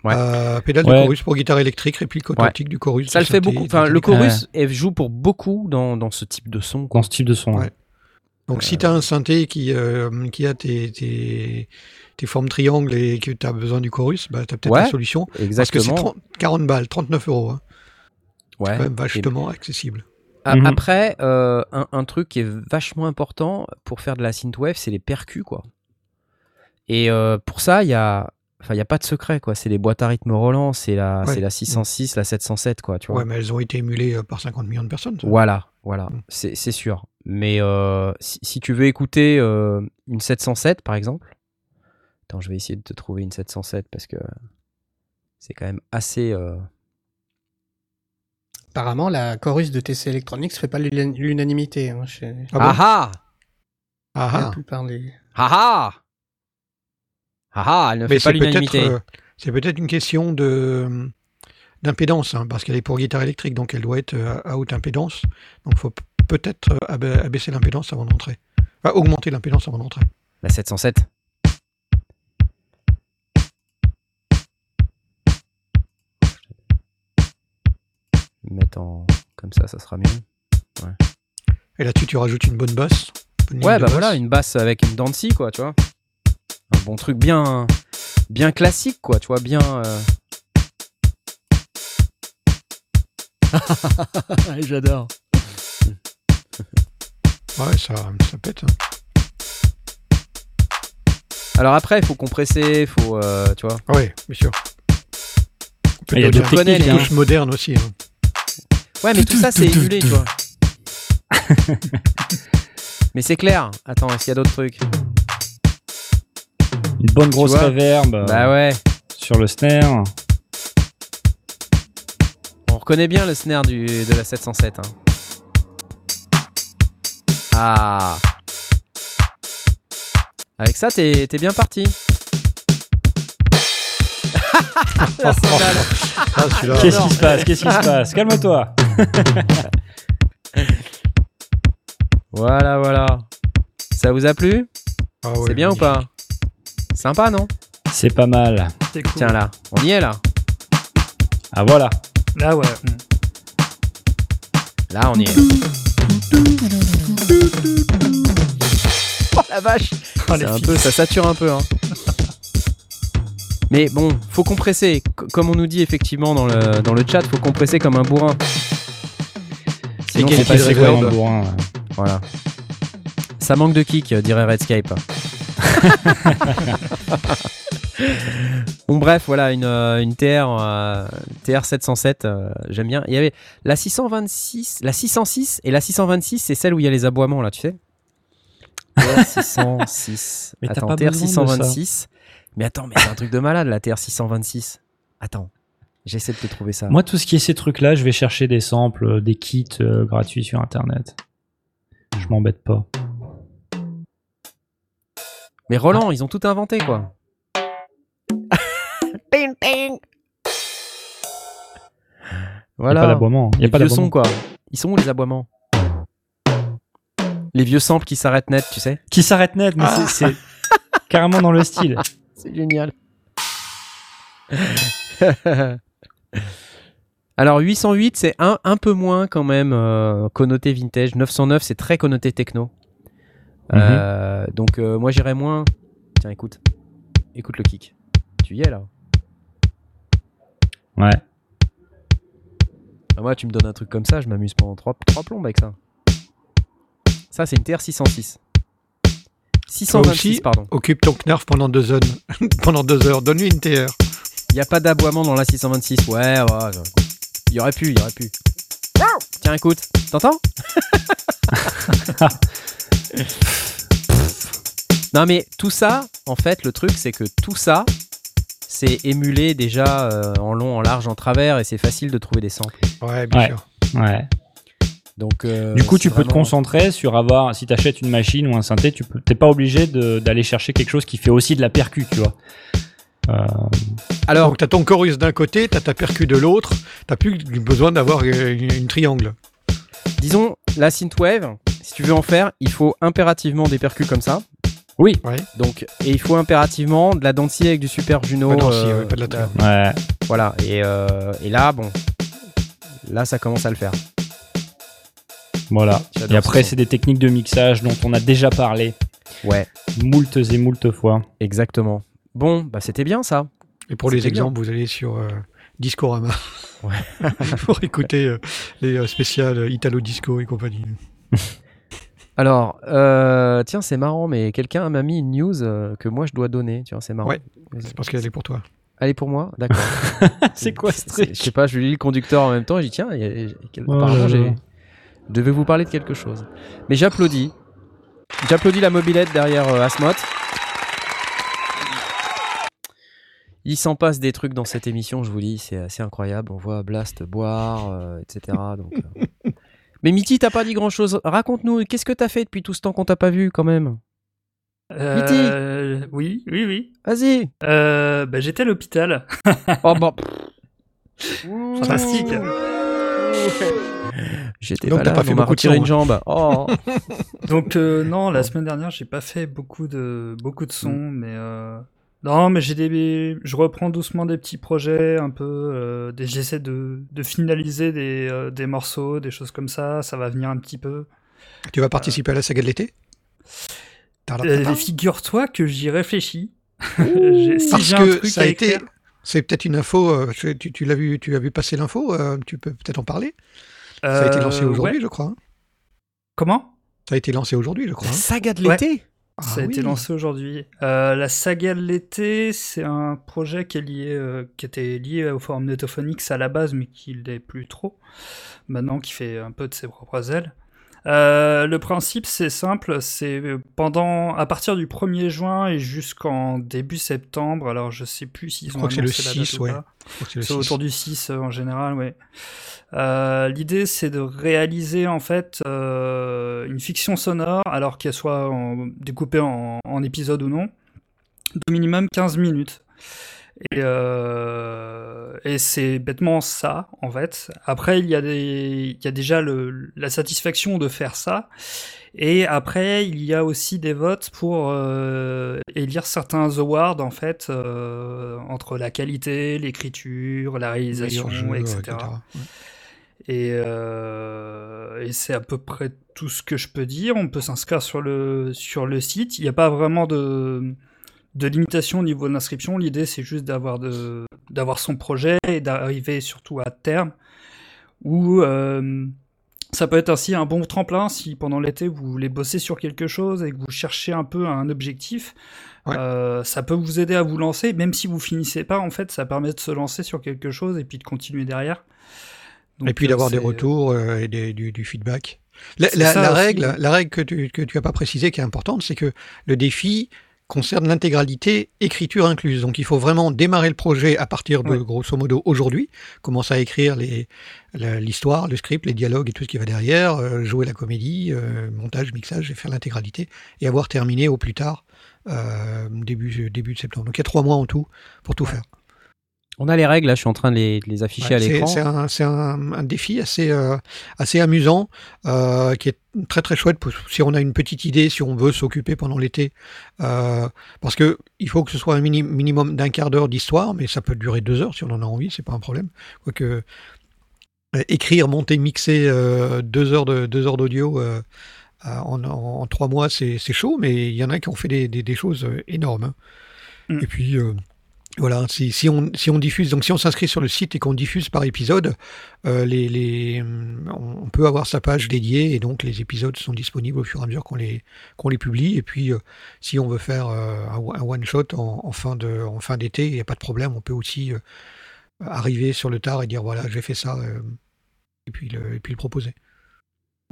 Ouais. Euh, pédale Ouais. de chorus pour guitare électrique, réplique authentique du chorus. Ça du le fait beaucoup. Enfin, le chorus elle joue pour beaucoup dans, dans ce type de son. quoi. dans ce type de son. Ouais. Donc si tu as un synthé qui, euh, qui a tes, tes, tes formes triangles et que tu as besoin du chorus, bah, tu as peut-être Ouais, une solution. Parce que Exactement. c'est 30 40 balles, 39 euros. Hein. Ouais. C'est quand même Et- vachement accessible. A- Mhm. Après, euh, un, un truc qui est vachement important pour faire de la synthwave, c'est les percus, quoi. Et euh, pour ça, il y a, enfin, il y a pas de secret, quoi. C'est les boîtes à rythme Roland, c'est la, Ouais. c'est la 606, la 707, quoi. Tu vois. Ouais, mais elles ont été émulées euh, par 50 millions de personnes. ça. Voilà, voilà, Mm. c'est c'est sûr. Mais euh, si, si tu veux écouter euh, une 707, par exemple, attends, je vais essayer de te trouver une 707 parce que c'est quand même assez. euh, Apparemment, la chorus de TC Electronics fait pas l'una- l'unanimité. hein, chez Ah bon? Ah ah Ah, la ah. plupart des. ah ah ah ah, elle ne Mais fait pas l'unanimité. euh, c'est peut-être une question de d'impédance, hein, parce qu'elle est pour guitare électrique, donc elle doit être euh, à haute impédance. Donc il faut peut-être euh, ab- abaisser l'impédance avant d'entrer. Enfin, augmenter l'impédance avant d'entrer. La 707. Mettre en comme ça, ça sera mieux. Et là-dessus, tu rajoutes une bonne basse. Ouais, de bah basse. voilà, une basse avec une Dancy, quoi, tu vois. Un bon truc bien, bien classique, quoi, tu vois, bien. euh, J'adore. Ouais, ça, ça pète. hein. Alors après, il faut compresser, il faut, euh, tu vois. Ah ouais, bien sûr. On peut Il y a un- techniques, une hein. touche moderne aussi. hein. Ouais, mais tout ça, c'est émulé, tu vois. mais c'est clair. Attends, est-ce qu'il y a d'autres trucs? Une bonne grosse reverb euh, Bah ouais. sur le snare. On reconnaît bien le snare du, de la 707. hein. Ah. Avec ça, t'es t'es bien parti. Ah, Qu'est-ce qui se passe? Qu'est-ce qui se passe? Calme-toi. voilà, voilà. Ça vous a plu? Ah ouais, C'est bien ou pas? Sympa, non C'est pas mal. C'est cool. Tiens là, on y est là. Ah voilà. Là, ouais. mm. Là, on y est. Oh la vache Oh, C'est un peu, ça sature un peu. Hein. Mais bon, faut compresser. C- comme on nous dit effectivement dans le, dans le chat, faut compresser comme un bourrin. Sinon, quel c'est pas de un bourrin, ouais. Voilà. Ça manque de kick, dirait Redscape. Bon bref, voilà une, une TR, euh, TR 707, euh, j'aime bien. Il y avait la 626, la 606 et la 626, c'est celle où il y a les aboiements là, tu sais. TR 606. Mais attends, TR besoin de ça. 626. Mais attends, mais c'est un truc de malade la TR 626. Attends, j'essaie de te trouver ça. Moi, tout ce qui est ces trucs-là, je vais chercher des samples, euh, des kits euh, gratuits sur Internet. Je m'embête pas. Mais Roland, ils ont tout inventé quoi. Ping, ping. Il n'y a Voilà. pas d'aboiement. Il y les a pas vieux sons d'aboiement. quoi? Ils sont où les aboiements? Les vieux samples qui s'arrêtent net, tu sais? Qui s'arrête net, mais c'est- c'est carrément dans le style. C'est génial. Alors 808 c'est un, un peu moins quand même euh, connoté vintage. 909 c'est très connoté techno. Euh, donc euh, moi j'irais moins. Tiens écoute, écoute le kick. Tu y es là. Ouais. Ah, moi tu me donnes un truc comme ça, je m'amuse pendant 3, plombes avec ça. Ça c'est une TR 606. 626 aussi, pardon. Occupe ton knarf pendant deux heures. pendant deux heures. Donne-lui une TR. Il n'y a pas d'aboiement dans la 626. Ouais, ouais. ouais. Il y aurait pu, il y aurait pu. Tiens, écoute. T'entends? Non, mais tout ça, en fait, le truc, c'est que tout ça, c'est émulé déjà euh, en long, en large, en travers, et c'est facile de trouver des samples. Ouais, bien Ouais. sûr. Ouais. Donc, euh, du coup, tu peux te concentrer sur avoir. Si tu achètes une machine ou un synthé, tu peux. T'es pas obligé d'aller chercher quelque chose qui fait aussi de la percu, tu vois. Euh, Alors, Donc, t'as ton chorus d'un côté, t'as ta percu de l'autre. T'as plus besoin d'avoir une, une triangle. disons, la synthwave, si tu veux en faire, il faut impérativement des percus comme ça. Oui. Ouais. Donc, et il faut impérativement de la dentille avec du super Juno. Pas de euh, ouais, pas de la. Ouais. Voilà, et, euh, et là, bon, là, ça commence à le faire. Voilà. Et après, c'est des techniques de mixage dont on a déjà parlé Ouais, moultes et moultes fois. exactement. Bon, bah c'était bien ça. Et pour les bien. exemples, vous allez sur euh, Discorama. Ouais. pour écouter euh, les euh, spéciales Italo Disco et compagnie. Alors, euh, tiens, c'est marrant, mais quelqu'un m'a mis une news euh, que moi je dois donner. Tu vois, c'est marrant. Ouais. C'est parce qu'elle est pour toi. Elle est pour moi D'accord. c'est quoi ce truc Je sais pas, je lis le conducteur en même temps et je dis tiens, il y a- y a- quel- Oh apparemment j'ai. Je devais vous parler de quelque chose. Mais j'applaudis. J'applaudis la mobilette derrière euh, Asmoth. Il s'en passe des trucs dans cette émission, je vous dis, c'est assez incroyable. On voit Blast boire, euh, etc. Donc, euh. Mais Mitty, t'as pas dit grand chose. Raconte-nous, qu'est-ce que t'as fait depuis tout ce temps qu'on t'a pas vu quand même Euh, oui, oui, oui. Vas-y Euh, bah, J'étais à l'hôpital. Oh bon. Fantastique. J'étais Donc, pas t'as là, pas on fait m'a retiré sang, une jambe. Oh. Donc euh, non, la semaine dernière, j'ai pas fait beaucoup de beaucoup de sons, mais euh, non, mais j'ai des, je reprends doucement des petits projets, un peu, euh, des- j'essaie de, de finaliser des, euh, des morceaux, des choses comme ça. Ça va venir un petit peu. Tu vas participer à la saga de l'été? Euh. Figure-toi que j'y réfléchis. Si Parce un que truc ça a été. C'est peut-être une info. euh, tu, l'as vu, tu as vu passer l'info. euh, tu peux peut-être en parler. Ça a été lancé Euh, aujourd'hui, ouais. je crois. hein. Comment? Ça a été lancé aujourd'hui, je crois. hein. Saga de Ouais. L'été Ça Ah a été lancé aujourd'hui. Euh, la saga de l'été, c'est un projet qui, est lié, euh, qui était lié au forum Netophonix à la base, mais qui l'est plus trop. Maintenant, qui fait un peu de ses propres ailes. Euh, le principe, c'est simple, c'est euh, pendant, à partir du 1er juin et jusqu'en début septembre, alors je sais plus s'ils Je ont crois que c'est le annoncé la date 6, ou ouais. c'est le C'est 6. autour du 6 euh, en général, ouais. Euh, L'idée, c'est de réaliser en fait euh, une fiction sonore, alors qu'elle soit en- découpée en, en épisodes ou non, de minimum 15 minutes. Et, euh, et c'est bêtement ça, en fait. Après, il y a, des, il y a déjà le, la satisfaction de faire ça. Et après, il y a aussi des votes pour euh, élire certains awards, en fait, euh, entre la qualité, l'écriture, la réalisation, etc. Ouais. Et, euh, et c'est à peu près tout ce que je peux dire. On peut s'inscrire sur le, sur le site. Il n'y a pas vraiment de, de limitation au niveau de l'inscription. L'idée, c'est juste d'avoir de, d'avoir son projet et d'arriver surtout à terme où euh, ça peut être ainsi un bon tremplin si pendant l'été vous voulez bosser sur quelque chose et que vous cherchez un peu un objectif. Ouais. Euh, ça peut vous aider à vous lancer, même si vous finissez pas. En fait, ça permet de se lancer sur quelque chose et puis de continuer derrière. Donc, et puis euh, d'avoir des c'est- retours euh, et des- du, du feedback. La, règle, la règle que tu que tu as pas précisé qui est importante, c'est que le défi concerne l'intégralité écriture incluse. Donc il faut vraiment démarrer le projet à partir de Ouais. grosso modo aujourd'hui, commencer à écrire l'histoire, le script, les dialogues et tout ce qui va derrière, euh, jouer la comédie, euh, montage, mixage et faire l'intégralité et avoir terminé au plus tard euh, début début de septembre. Donc il y a trois mois en tout pour tout faire. On a les règles, là, je suis en train de les, de les afficher Ouais, à l'écran. C'est un, c'est un- un défi assez, euh, assez amusant, euh, qui est très très chouette pour- si on a une petite idée, si on veut s'occuper pendant l'été. Euh, parce que il faut que ce soit un mini- minimum d'un quart d'heure d'histoire, mais ça peut durer deux heures si on en a envie, c'est pas un problème. Quoique euh, écrire, monter, mixer euh, deux heures de deux heures d'audio en, en- en trois mois, c'est chaud, mais il y en a qui ont fait des, des- des choses énormes. hein. Mm. Et puis euh, voilà, si, si on, si on diffuse, donc si on s'inscrit sur le site et qu'on diffuse par épisode, euh, les, les, hum, on peut avoir sa page dédiée et donc les épisodes sont disponibles au fur et à mesure qu'on les, qu'on les publie. Et puis, euh, si on veut faire euh, un, one-shot en, en fin de, en fin d'été, il n'y a pas de problème. On peut aussi euh, arriver sur le tard et dire voilà, j'ai fait ça, et, puis le, et puis le proposer.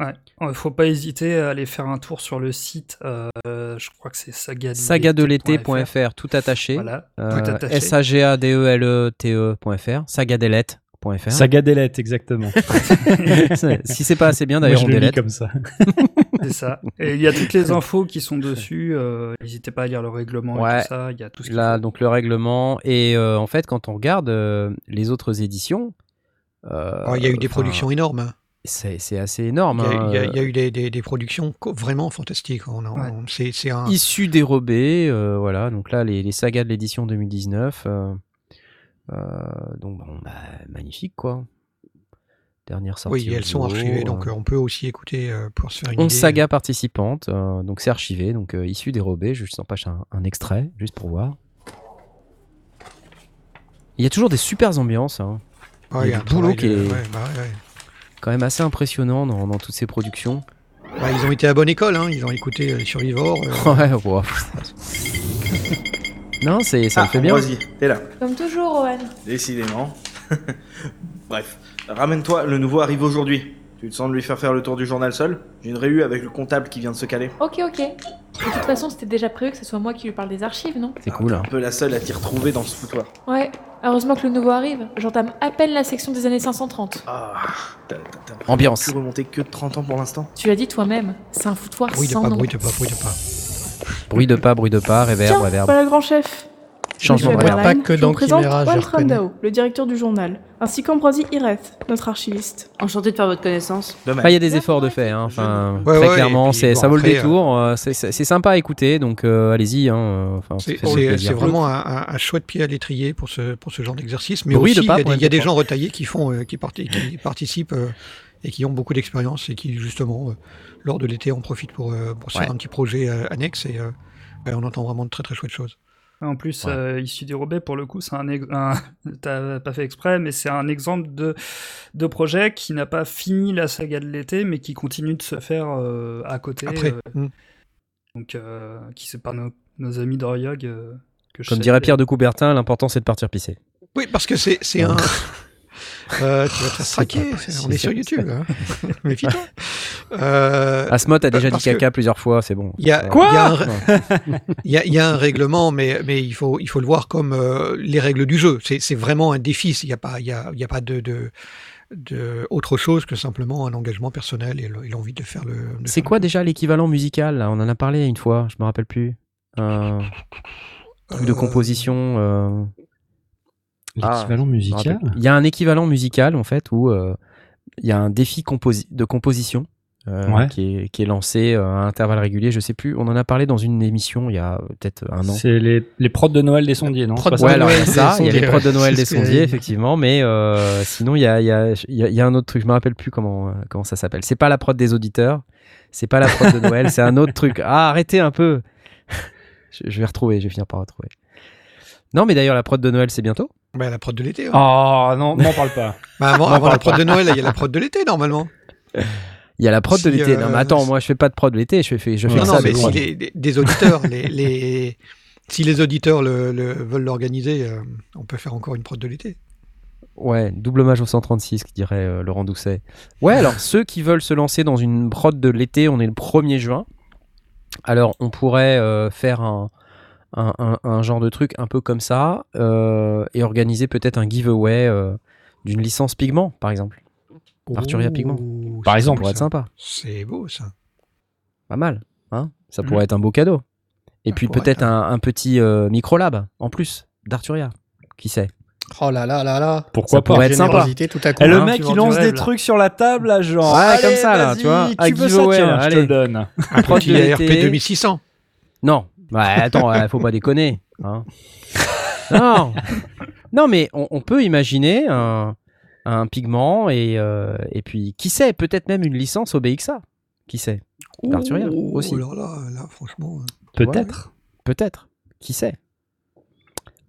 Ouais. Il faut pas hésiter à aller faire un tour sur le site. euh, je crois que c'est saga Sagadelete.fr, tout attaché. Voilà. Euh, tout attaché. S-A-G-A-D-E-L-E-T-E.fr, sagadelete.fr. Saga Delete, exactement. si c'est pas assez bien, d'ailleurs, je on délète. comme ça. C'est ça. Et il y a toutes les infos qui sont dessus. euh, N'hésitez pas à lire le règlement et tout ça. Il y a tout ce Là, faut. donc le règlement. Et euh, en fait, quand on regarde euh, les autres éditions. euh, Alors, il y a eu des productions énormes. Hein. C'est c'est assez énorme. Il y a, hein. il y a- il y a eu des, des- des productions co- vraiment fantastiques. On, a- Ouais. on- c'est, c'est un, Issu dérobé, euh, voilà. Donc là, les, les sagas de l'édition 2019. euh, euh, donc, bon, bah, magnifique, quoi. Dernière sortie. oui, elles sont archivées, donc euh, euh, on peut aussi écouter euh, pour se faire une 11 idée. sagas participantes, euh, donc c'est archivé, donc euh, issu dérobé. Je sens pas un, un extrait, juste pour voir. Il y a toujours des super ambiances, hein. Ouais, il y a un du boulot qui est- ouais, bah. Quand même assez impressionnant dans, dans toutes ces productions. Bah, ils ont été à bonne école, hein. ils ont écouté euh, les Survivors. euh, Ouais, wow. non, c'est ça ah, me fait bien. Ambroisie, t'es là. Comme toujours, Owen. Décidément. Bref, ramène-toi, le nouveau arrive aujourd'hui. Tu te sens de lui faire faire le tour du journal seul? J'ai une réu avec le comptable qui vient de se caler. Ok, ok. De toute façon, c'était déjà prévu que ce soit moi qui lui parle des archives, non? C'est cool. hein. Un peu la seule à t'y retrouver dans ce foutoir. Ouais. Heureusement que le nouveau arrive. J'entame à peine la section des années 530. Ah, t'as t'as- t'as Ambiance. pu remonter que de 30 ans pour l'instant? Tu l'as dit toi-même, c'est un foutoir Bruit de sans pas, nom. bruit de pas, bruit de pas. Bruit de pas, bruit de pas, réverb, Tiens, réverb. voilà le grand chef. Changement Pas que je dans vous présente Chimera, je Juan. Trandao, le directeur du journal, ainsi qu'Ambroisie Ireth, notre archiviste. Enchanté de faire votre connaissance. Il y a des efforts de fait, hein. enfin, Ouais, très ouais, clairement, puis, bon, ça vaut le détour, euh, c'est, c'est- sympa à écouter, donc euh, allez-y, hein, euh, enfin, C'est, vraiment un, un- un chouette pied à l'étrier pour ce, pour ce genre d'exercice. Mais Bruit aussi, de pas il y a des, il y a des MP3. gens retaillés qui, font, euh, qui, parti- qui participent euh, et qui ont beaucoup d'expérience et qui, justement, euh, lors de l'été, en profitent pour, euh, pour se faire Ouais. un petit projet euh, annexe. Et euh, ouais, on entend vraiment de très très chouettes choses. En plus, Ouais. euh, issu dérobé, pour le coup, c'est un, ex- un- t'as pas fait exprès, mais c'est un exemple de, de projet qui n'a pas fini la saga de l'été, mais qui continue de se faire euh, à côté. Après, euh, mm. donc, euh, qui c'est par nos, nos amis d'Oriog. euh, que je Comme dirait Pierre de Coubertin, l'important c'est de partir pisser. oui, parce que c'est, c'est un. Euh, tu vas te faire traquer, c'est- on est sur YouTube. Hein. Méfie-toi. Euh, Asmot a déjà dit caca plusieurs fois, c'est bon. Il y a, Euh, il y a un, il y a- il y a un règlement, mais, mais il, faut, il faut le voir comme euh, les règles du jeu. C'est vraiment un défi. Il n'y a pas, y a, il y a pas de, de, de autre chose que simplement un engagement personnel et le- et l'envie de faire le. C'est quoi le- déjà l'équivalent musical là? On en a parlé une fois, je me rappelle plus. Un truc de Euh, composition. euh, L'équivalent je me musical. Il y a un équivalent musical en fait où euh, il y a un défi composi- de composition euh, Ouais. qui, est, qui est lancé euh, à intervalles réguliers. Je sais plus. On en a parlé dans une émission il y a peut-être un an. C'est les, les prods de Noël des sondiers, non Prod Ouais, alors il y a ça, il y a les prods de. Noël des sondiers, effectivement, mais euh, sinon il y a, y, a, y a- y a un autre truc, je me rappelle plus comment, comment ça s'appelle. C'est pas la prod des auditeurs, c'est pas la prod de Noël, c'est un autre truc. Ah, arrêtez un peu je, je vais retrouver, je vais finir par retrouver. Non, mais d'ailleurs, la prod de Noël, c'est bientôt. Bah, la prod de l'été. ouais. Oh non, m'en parle pas. Bah, avant la prod pas. de Noël, il y a la prod de l'été normalement. Il y a la prod de l'été. euh, non, mais attends, moi, je fais pas de prod de l'été, je fais, je fais non, ça non, mais si les, des- auditeurs, les, les- si les auditeurs le, le- veulent l'organiser, euh, on peut faire encore une prod de l'été. Ouais, double hommage au 136, qui dirait euh, Laurent Doucet. Ouais, alors ceux qui veulent se lancer dans une prod de l'été, on est le 1er juin. Alors, on pourrait euh, faire un, un, un- un genre de truc un peu comme ça euh, et organiser peut-être un giveaway euh, d'une licence Pigment, par exemple. Arthuria Pigment. Par exemple, Ça pourrait être sympa. C'est beau ça. Pas mal. Hein ça pourrait être un beau cadeau. Et Ça puis peut-être hein. un, un petit euh, micro-lab en plus d'Arturia. Qui sait? Oh là là là là. Pourquoi Ça pas? pourrait être sympa. Tout à coup. Et le Hein, mec, il lance des là. trucs sur la table, là, genre. Ouais, allez, comme ça, là, tu vois, Tu veux ça, tiens, là, je te allez. le donne. Un l'été. 2600. Non. Ouais, attends, ouais, faut pas déconner. hein. Non. Non, mais on, on peut imaginer un, un pigment et, euh, et puis, qui sait, peut-être même une licence au BXA. Qui sait? Arthuria Oh, aussi. là, là, là, franchement. euh, Peut-être. Peut-être. Qui sait?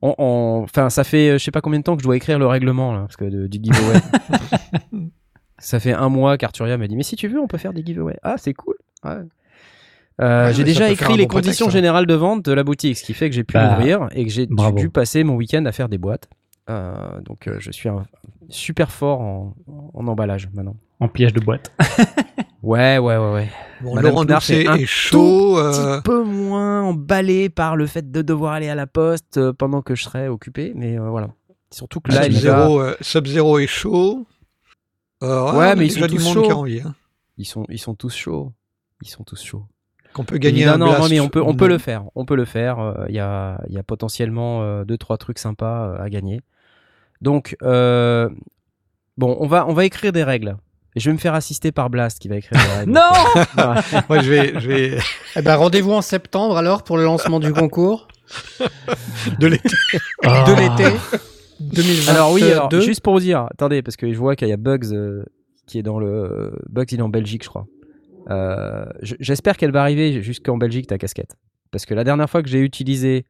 On- on- Enfin, ça fait euh, je sais pas combien de temps que je dois écrire le règlement là, parce que de- du giveaway. ça fait un mois qu'Arturia m'a dit mais si tu veux on peut faire des giveaways. Ah c'est cool. Ouais. Euh, Ouais, j'ai déjà écrit les bon conditions hein. générales de vente de la boutique, ce qui fait que j'ai pu Bah, l'ouvrir et que j'ai dû passer mon week-end à faire des boîtes. Euh, donc euh, je suis un- super fort en, en emballage maintenant. En piège de boîte. Ouais ouais ouais ouais. Bon, Madame Laurent Doucet est un est chaud. Un euh, petit peu moins emballé par le fait de devoir aller à la poste pendant que je serais occupé, mais euh, voilà. Surtout que là. Sub-Zero euh, Sub-Zero est chaud. Euh, Ouais, on a mais ils sont du tous monde chauds. qui a envie. hein. ils sont, ils sont tous chauds. Ils sont tous chauds. Qu'on peut gagner non, un non, blast. non, mais on peut, on peut le faire. On peut le faire. Euh, Il y, a, il y a potentiellement euh, deux, trois trucs sympas euh, à gagner. Donc, euh, bon, on va, on va écrire des règles. Et je vais me faire assister par Blast qui va écrire des règles. Non Voilà. Ouais, je vais, je vais Eh ben, rendez-vous en septembre alors pour le lancement du concours de l'été. de l'été 2022. Alors oui, alors, juste pour vous dire, attendez, parce que je vois qu'il y a Bugs euh, qui est dans le... Bugs, il est en Belgique, je crois. Euh, je- J'espère qu'elle va arriver jusqu'en Belgique, ta casquette. Parce que la dernière fois que j'ai utilisé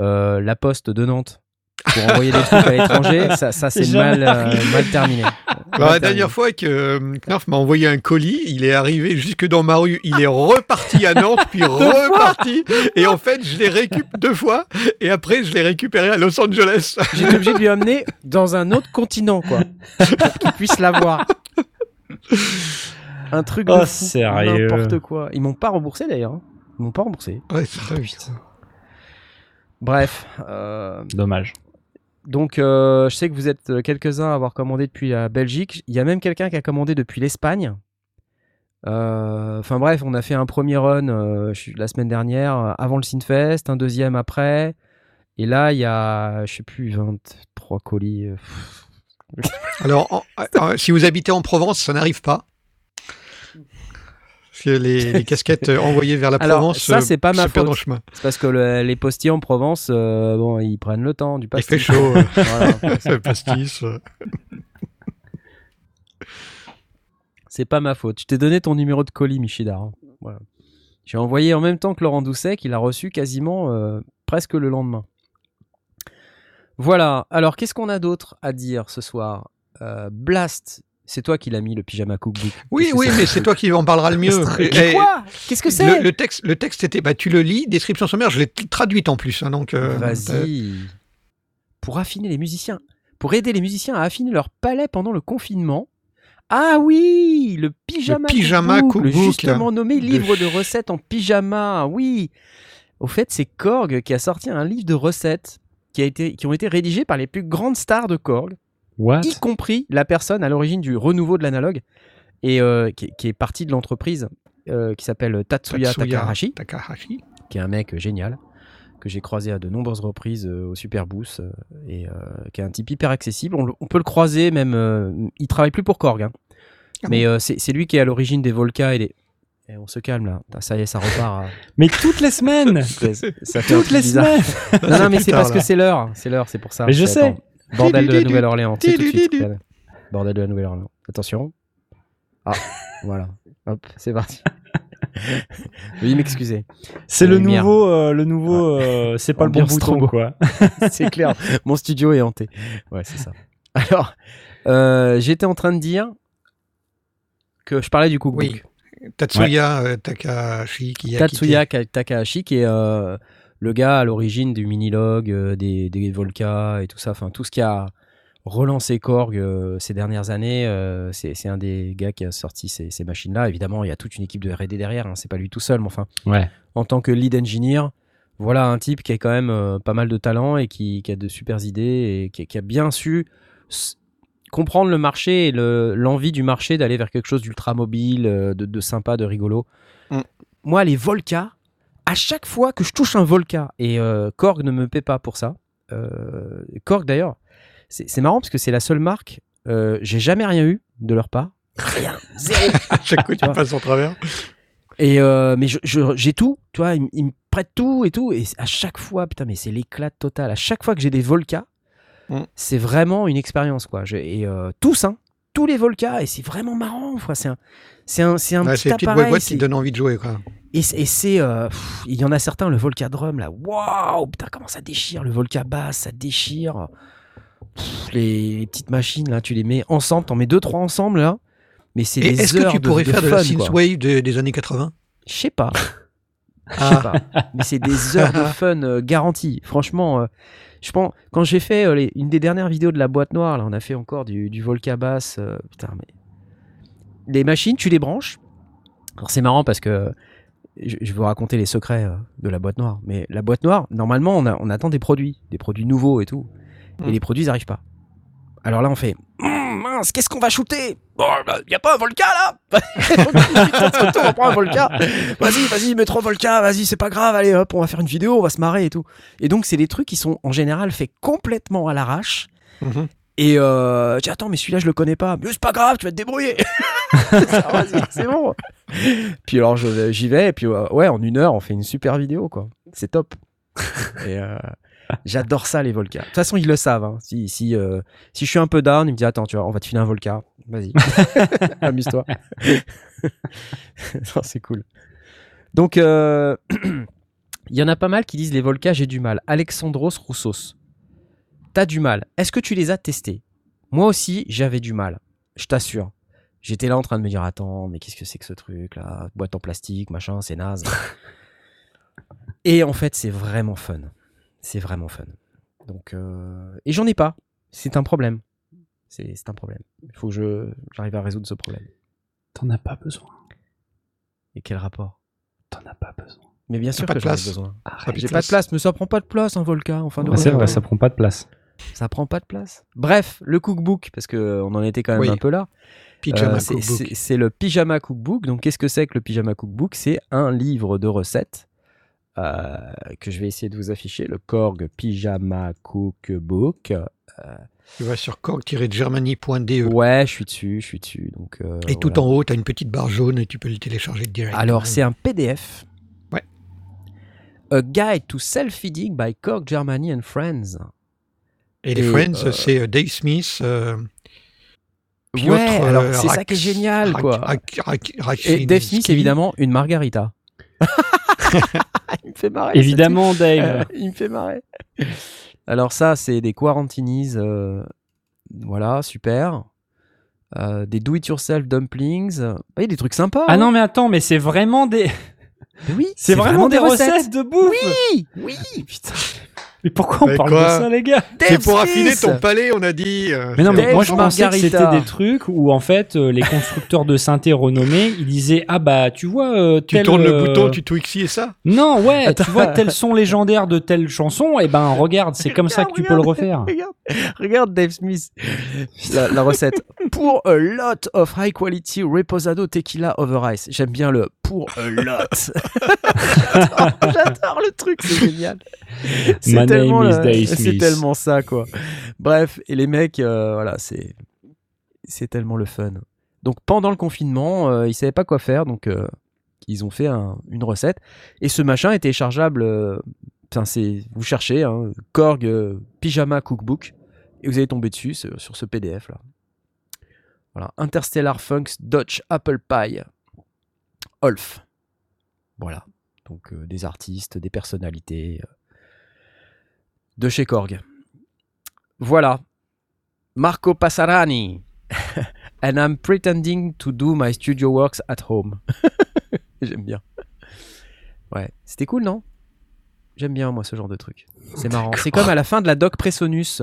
euh, la poste de Nantes pour envoyer des trucs à l'étranger, ça, ça mal, euh, mal terminé. Mal la terminé. dernière fois que Knarf m'a envoyé un colis, il est arrivé jusque dans ma rue, il est reparti à Nantes, puis reparti, et en fait, je l'ai récupéré deux fois, et après, je l'ai récupéré à Los Angeles. J'étais obligé de lui amener dans un autre continent, quoi. Pour qu'il puisse l'avoir. Un truc de Oh, fou. sérieux. N'importe quoi. Ils m'ont pas remboursé d'ailleurs. hein. Ils m'ont pas remboursé. Ouais, c'est dingue. Bref. euh, Dommage. donc, euh, je sais que vous êtes euh, quelques-uns à avoir commandé depuis la Belgique. Il y a même quelqu'un qui a commandé depuis l'Espagne. Euh, Enfin bref, on a fait un premier run euh, la semaine dernière avant le Sinfest, un deuxième après. Et là, il y a, je sais plus, 23 colis. euh. Alors, en- si vous habitez en Provence, ça n'arrive pas. Que les, les casquettes euh, envoyées vers la Alors, Provence ça, euh, c'est pas ma faute. chemin. C'est parce que le- les postiers en Provence, euh, bon, ils prennent le temps du Il pastis. fait chaud. Voilà. c'est pastis. C'est pas ma faute. Je t'ai donné ton numéro de colis, Michidar. Voilà. J'ai envoyé en même temps que Laurent Doucet, qu'il a reçu quasiment euh, presque le lendemain. Voilà. Alors, qu'est-ce qu'on a d'autre à dire ce soir? Euh, Blast, c'est toi qui l'as mis, le pyjama cookbook. Oui, oui, mais c'est toi qui en parlera le mieux. Quoi Qu'est-ce que c'est le texte, le texte était, bah, tu le lis, description sommaire, je l'ai traduite en plus. hein, donc, euh, euh, Vas-y. Pour affiner les musiciens. Pour aider les musiciens à affiner leur palais pendant le confinement. Ah oui Le pyjama, Le pyjama cookbook, le cookbook, justement nommé livre de recettes en pyjama. Oui. Au fait, c'est Korg qui a sorti un livre de recettes qui, a été, qui ont été rédigés par les plus grandes stars de Korg, What? Y compris la personne à l'origine du renouveau de l'analogue et euh, qui, qui est partie de l'entreprise euh, qui s'appelle Tatsuya, Tatsuya Takahashi Takahashi. qui est un mec génial, que j'ai croisé à de nombreuses reprises euh, au Super Boost, euh, et euh, qui est un type hyper accessible. On, peut le croiser même, euh, il travaille plus pour Korg, hein. Ah mais euh, c'est lui qui est à l'origine des Volca et des... Et on se calme là, Putain, ça y est, ça repart. Mais toutes les semaines Ça, fait Toutes les bizarre. semaines Non, non, mais c'est parce que c'est l'heure, c'est l'heure, c'est pour ça. Mais je sais. attends. Bordel de la Nouvelle-Orléans, c'est tout de suite. Bordel de la Nouvelle-Orléans. Attention. Ah, voilà. Hop, c'est parti. Veuillez m'excuser. C'est le nouveau, euh, le nouveau, euh, c'est pas le bon bouton, quoi. c'est clair. Mon studio est hanté. Ouais, c'est ça. Alors, euh, j'étais en train de dire que je parlais du cookbook. Oui. Tatsuya euh, Takahashi qui a Tatsuya Ka- Takahashi, qui est euh, le gars à l'origine du Minilog, euh, des, des Volca et tout ça. Enfin, tout ce qui a relancé Korg euh, ces dernières années, euh, c'est c'est un des gars qui a sorti ces, ces machines-là. Évidemment, il y a toute une équipe de R&D derrière. hein, c'est pas lui tout seul, mais enfin, Ouais. en tant que lead engineer, voilà un type qui a quand même euh, pas mal de talent et qui, qui a de super idées et qui, qui a bien su s- comprendre le marché et le- l'envie du marché d'aller vers quelque chose d'ultra mobile, de, de sympa, de rigolo. Mm. Moi, les Volca, à chaque fois que je touche un Volca, et euh, Korg ne me paie pas pour ça, euh, Korg d'ailleurs, c'est marrant parce que c'est la seule marque, euh, j'ai jamais rien eu de leur part. Rien, zéro. à chaque coup Tu passes en travers. Et euh, mais j'ai tout, tu vois, ils, me prêtent tout et tout. Et à chaque fois, putain, mais c'est l'éclat total. À chaque fois que j'ai des Volca, Mm. c'est vraiment une expérience, quoi. Je- et euh, tous, hein, tous les Volca, et c'est vraiment marrant. C'est un, c'est un, c'est un Ouais, petit appareil. qui donnent envie de jouer. Quoi. et c'est, et c'est, euh, il y en a certains, le Volca drum là, waouh, putain, comment ça déchire, le Volca basse, ça déchire. Pff, les, les petites machines là, tu les mets ensemble, t'en mets deux trois ensemble là, mais c'est des est-ce que tu de- pourrais de faire de la fun, quoi. synthwave de- des années 80 Je sais pas. Ah. Mais c'est des heures de fun euh, garanties. Franchement, euh, je pense, quand j'ai fait euh, les- une des dernières vidéos de la boîte noire, là, on a fait encore du, du Volca bass. euh, putain, mais. Les machines, tu les branches. Alors c'est marrant parce que je, vais vous raconter les secrets euh, de la boîte noire. Mais la boîte noire, normalement, on, a- on attend des produits, des produits nouveaux et tout. Et Mm. les produits n'arrivent pas. Alors là, on fait mince, qu'est-ce qu'on va shooter? Bon, il y a pas un Volca là? Putain, de retour, on prend un Volca. Vas-y, vas-y, mets trois Volca, vas-y, c'est pas grave, allez hop, on va faire une vidéo, on va se marrer et tout. Et donc, c'est des trucs qui sont en général faits complètement à l'arrache. Mhm. Et euh, dis, attends, mais celui-là, je le connais pas. Mais c'est pas grave, tu vas te débrouiller. C'est bon. Puis alors, j'y vais, et puis euh, ouais, en une heure, on fait une super vidéo, quoi. C'est top. Et euh, j'adore ça, les Volca. De toute façon, ils le savent. hein. Si, si, euh, si je suis un peu down, ils me disent, attends, tu vois, on va te filer un Volca. Vas-y, amuse-toi. C'est cool. Donc, euh, il y en a pas mal qui disent les Volca, j'ai du mal. Alexandros Roussos, t'as du mal. Est-ce que tu les as testés? Moi aussi, j'avais du mal. Je t'assure. J'étais là en train de me dire, attends, mais qu'est-ce que c'est que ce truc là Boîte en plastique, machin, c'est naze. Et en fait, c'est vraiment fun. C'est vraiment fun. Donc, euh, et j'en ai pas. C'est un problème. C'est un problème. Il faut que je j'arrive à résoudre ce problème. T'en as pas besoin. Et quel rapport? T'en as pas besoin. Mais bien sûr pas que j'en ai besoin. J'ai pas de place, mais ça prend pas de place un Volca. Enfin, de Ah, c'est vrai, ça prend pas de place. Ça prend pas de place. Bref, le cookbook, parce que on en était quand même Oui. un peu là. Pyjama Euh, c'est le pyjama cookbook. Donc, qu'est-ce que c'est que le pyjama cookbook? C'est un livre de recettes euh, que je vais essayer de vous afficher. Le Korg Pyjama Cookbook. Tu vas sur korg-germany.de Ouais, je suis dessus, je suis dessus. Donc, euh, et tout voilà. en haut, tu as une petite barre jaune et tu peux le télécharger direct. Alors, c'est un PDF. Ouais. A Guide to Self-Feeding by Korg Germany and Friends. Et les Friends, euh, c'est euh, Dave Smith. euh, Piotr, Ouais, alors euh, c'est ça qui est génial, quoi. Et. Dave Smith, évidemment, une margarita. il me fait marrer. Évidemment. Dave. Euh, il me fait marrer. Alors ça, c'est des quarantinis. euh, voilà, super. Euh, des do-it-yourself dumplings. Ah, Il y a des trucs sympas. Ah hein. non, mais attends, mais c'est vraiment des. oui, C'est vraiment, des recettes, de bouffe. Oui, oui. Putain. Mais pourquoi on Mais parle quoi de ça, les gars C'est pour affiner ton palais, on a dit. euh, Mais non, mais moi je pensais que c'était des trucs où en fait euh, les constructeurs de synthé renommés ils disaient ah bah tu vois euh, Tu tel, tournes le euh, bouton, tu twixis et ça? Non ouais Attends. tu vois tel son légendaire de telle chanson et ben regarde c'est comme ça que tu peux le refaire Regarde, regarde Dave Smith, la, la recette. Pour a lot of high quality reposado tequila over ice. J'aime bien le pour a lot. J'adore le truc, c'est génial. C'est tellement, c'est tellement ça quoi. Bref, et les mecs, euh, voilà, c'est c'est tellement le fun. Donc pendant le confinement, euh, ils savaient pas quoi faire, donc euh, ils ont fait un- une recette. Et ce machin est téléchargeable. euh, Enfin, c'est vous cherchez hein, Korg euh, Pyjama Cookbook et vous allez tomber dessus sur, sur ce PDF là. Voilà, Interstellar Funks Dutch Apple Pie. Olf. Voilà. Donc euh, des artistes, des personnalités euh, de chez Korg. Voilà. Marco Passarani. And I'm pretending to do my studio works at home. J'aime bien. Ouais, c'était cool, non? J'aime bien, moi, ce genre de truc. C'est marrant. C'est comme à la fin de la doc Presonus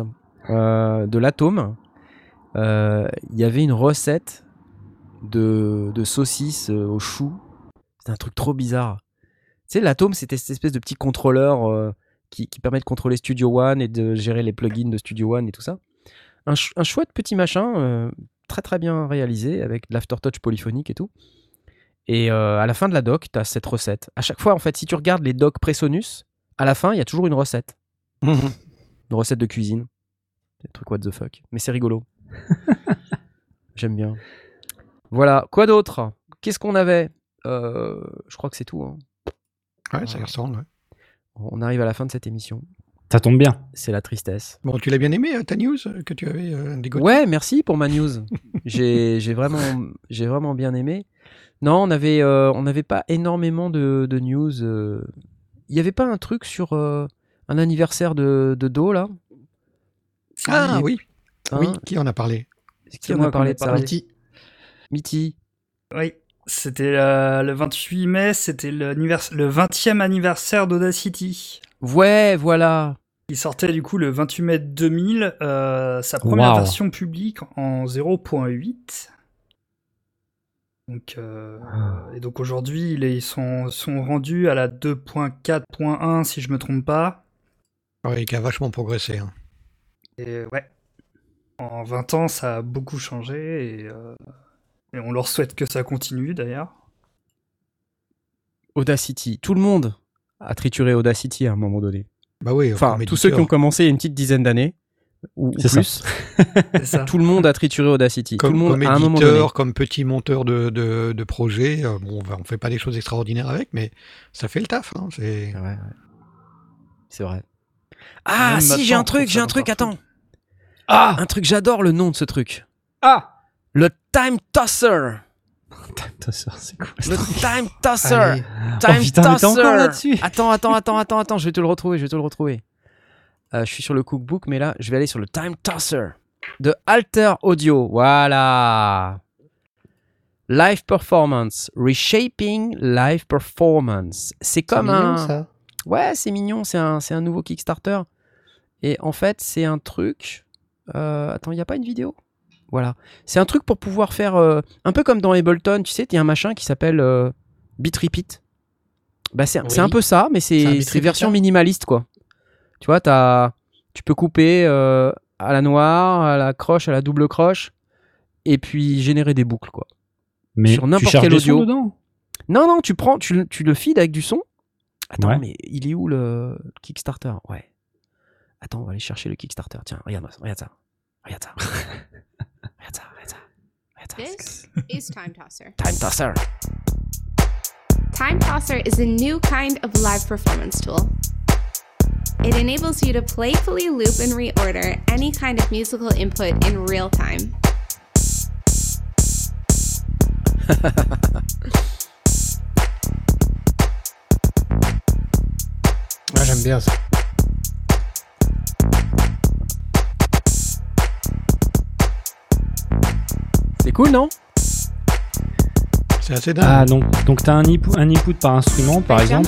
euh, de l'atome. Euh, Il y avait une recette de, de saucisses euh, au chou. C'était un truc trop bizarre. Tu sais, l'atome, c'était cette espèce de petit contrôleur euh, qui, qui permet de contrôler Studio One et de gérer les plugins de Studio One et tout ça. Un, ch- un chouette petit machin, euh, très très bien réalisé, avec de l'aftertouch polyphonique et tout. Et euh, à la fin de la doc, tu as cette recette. À chaque fois, en fait, si tu regardes les docs Presonus, à la fin, il y a toujours une recette. Une recette de cuisine. Des trucs what the fuck. Mais c'est rigolo. J'aime bien. Voilà. Quoi d'autre? Qu'est-ce qu'on avait? Euh, Je crois que c'est tout. hein. Ouais, ça y ressemble. ouais. On arrive à la fin de cette émission. Ça tombe bien. C'est la tristesse. Bon, tu l'as bien aimé, euh, ta news euh, que tu avais euh, Ouais, merci pour ma news. j'ai j'ai vraiment, j'ai vraiment bien aimé. Non, on avait, euh, on n'avait pas énormément de, de news. euh. Il n'y avait pas un truc sur euh, un anniversaire de, de Do là? Ah oui, oui, qui en a parlé? Qui en a parlé? De ça parlé? Mitty. Mitty. Oui, c'était euh, le 28 mai, c'était le 20e anniversaire d'Audacity. Ouais, voilà. Il sortait du coup le 28 mai 2000, euh, sa première Wow. version publique en 0.8. Donc, euh, et donc aujourd'hui, ils sont, sont rendus à la 2.4.1 si je me trompe pas. Oui, qui a vachement progressé. hein. Et ouais, en 20 ans, ça a beaucoup changé et, euh, et on leur souhaite que ça continue d'ailleurs. Audacity. Tout le monde a trituré Audacity à un moment donné. Bah oui, Enfin, tous ceux qui ont commencé il y a une petite dizaine d'années ou, ou C'est ça. plus, ça. tout le monde a trituré Audacity. Comme, tout le monde comme à un moment donné. éditeur, comme petit monteur de, de, de projet, euh, bon, on ne fait pas des choses extraordinaires avec, mais ça fait le taf. hein, c'est... Ouais, ouais. C'est vrai. Ah, Même si, j'ai un truc, j'ai un truc, attends. Ah Un truc, j'adore le nom de ce truc. Ah Le Time Tosser. C'est quoi Le Time Tosser. Allez. Time Oh, putain, mais t'es Tosser. encore là-dessus. Attends, attends, attends, attends, attends, je vais te le retrouver, je vais te le retrouver. Euh, je suis sur le cookbook, mais là, je vais aller sur le Time Tosser de Alter Audio. Voilà. Live Performance. Reshaping Live Performance. C'est C'est comme mignon, un. ça. Ouais, c'est mignon, c'est un, c'est un nouveau Kickstarter. Et en fait, c'est un truc. Euh, attends, il n'y a pas une vidéo? Voilà. C'est un truc pour pouvoir faire. euh, un peu comme dans Ableton, tu sais, il y a un machin qui s'appelle euh, Beat Repeat. Bah, c'est Oui. un peu ça, mais C'est version minimaliste, quoi. Tu vois, as, tu peux couper euh, à la noire, à la croche, à la double croche, et puis générer des boucles, quoi. Mais Sur n'importe quel audio. dedans? Non, non, tu prends, tu, le- tu le feed avec du son. Attends, Ouais. mais il est où le Kickstarter? Ouais. Attends, on va aller chercher le Kickstarter. Tiens, regarde, regarde ça. Regarde ça. regarde ça, regarde ça. Regarde ça. This is Time Tosser. Time Tosser. Time Tosser is a new kind of live performance tool. It enables you to playfully loop and reorder any kind of musical input in real time. Ah, j'aime bien ça. C'est cool, non C'est assez dingue. Ah, donc, donc t'as un input, un input par instrument, par exemple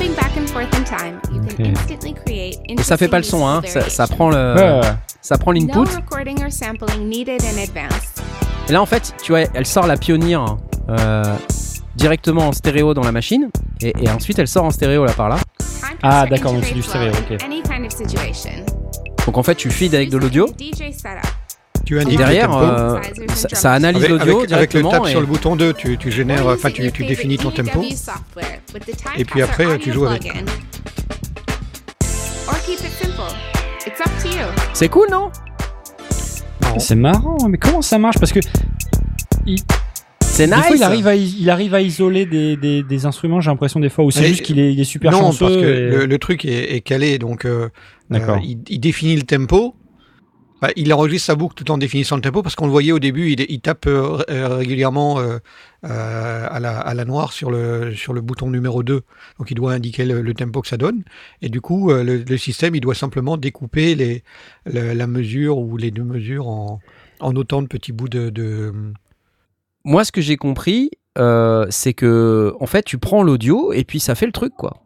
Et ça fait pas le son, hein. Ça, ça prend le, ça prend l'input. Et là, en fait, tu vois, elle sort la pionnière euh, directement en stéréo dans la machine, et, et ensuite elle sort en stéréo là par là. Ah, d'accord, donc c'est du stéréo, ok. Donc en fait, tu feed avec de l'audio. Tu indiques derrière, euh, ça, ça analyse l'audio avec- avec le directement. tap et- sur le bouton 2, tu, tu génères, Or enfin tu, définis ton tempo. Et puis après, tu joues avec. plugin. Or keep it simple. It's up to you. C'est cool, non? C'est marrant, mais comment ça marche? Parce que il, C'est des nice. fois, il arrive à, is- il arrive à isoler des, des, des instruments, j'ai l'impression des fois, ou c'est juste qu'il est, il est super non, chanceux. parce que et- le, le truc est, est calé, donc euh, D'accord. euh, il, il définit le tempo Bah, il enregistre sa boucle tout en définissant le tempo parce qu'on le voyait au début, il, il tape euh, euh, régulièrement euh, euh, à, la, à la noire sur le, sur le bouton numéro 2. Donc il doit indiquer le, le tempo que ça donne. Et du coup, euh, le, le système, il doit simplement découper les, le- la mesure ou les deux mesures en, en autant de petits bouts de. de... Moi, ce que j'ai compris, euh, c'est que en fait, tu prends l'audio et puis ça fait le truc, quoi.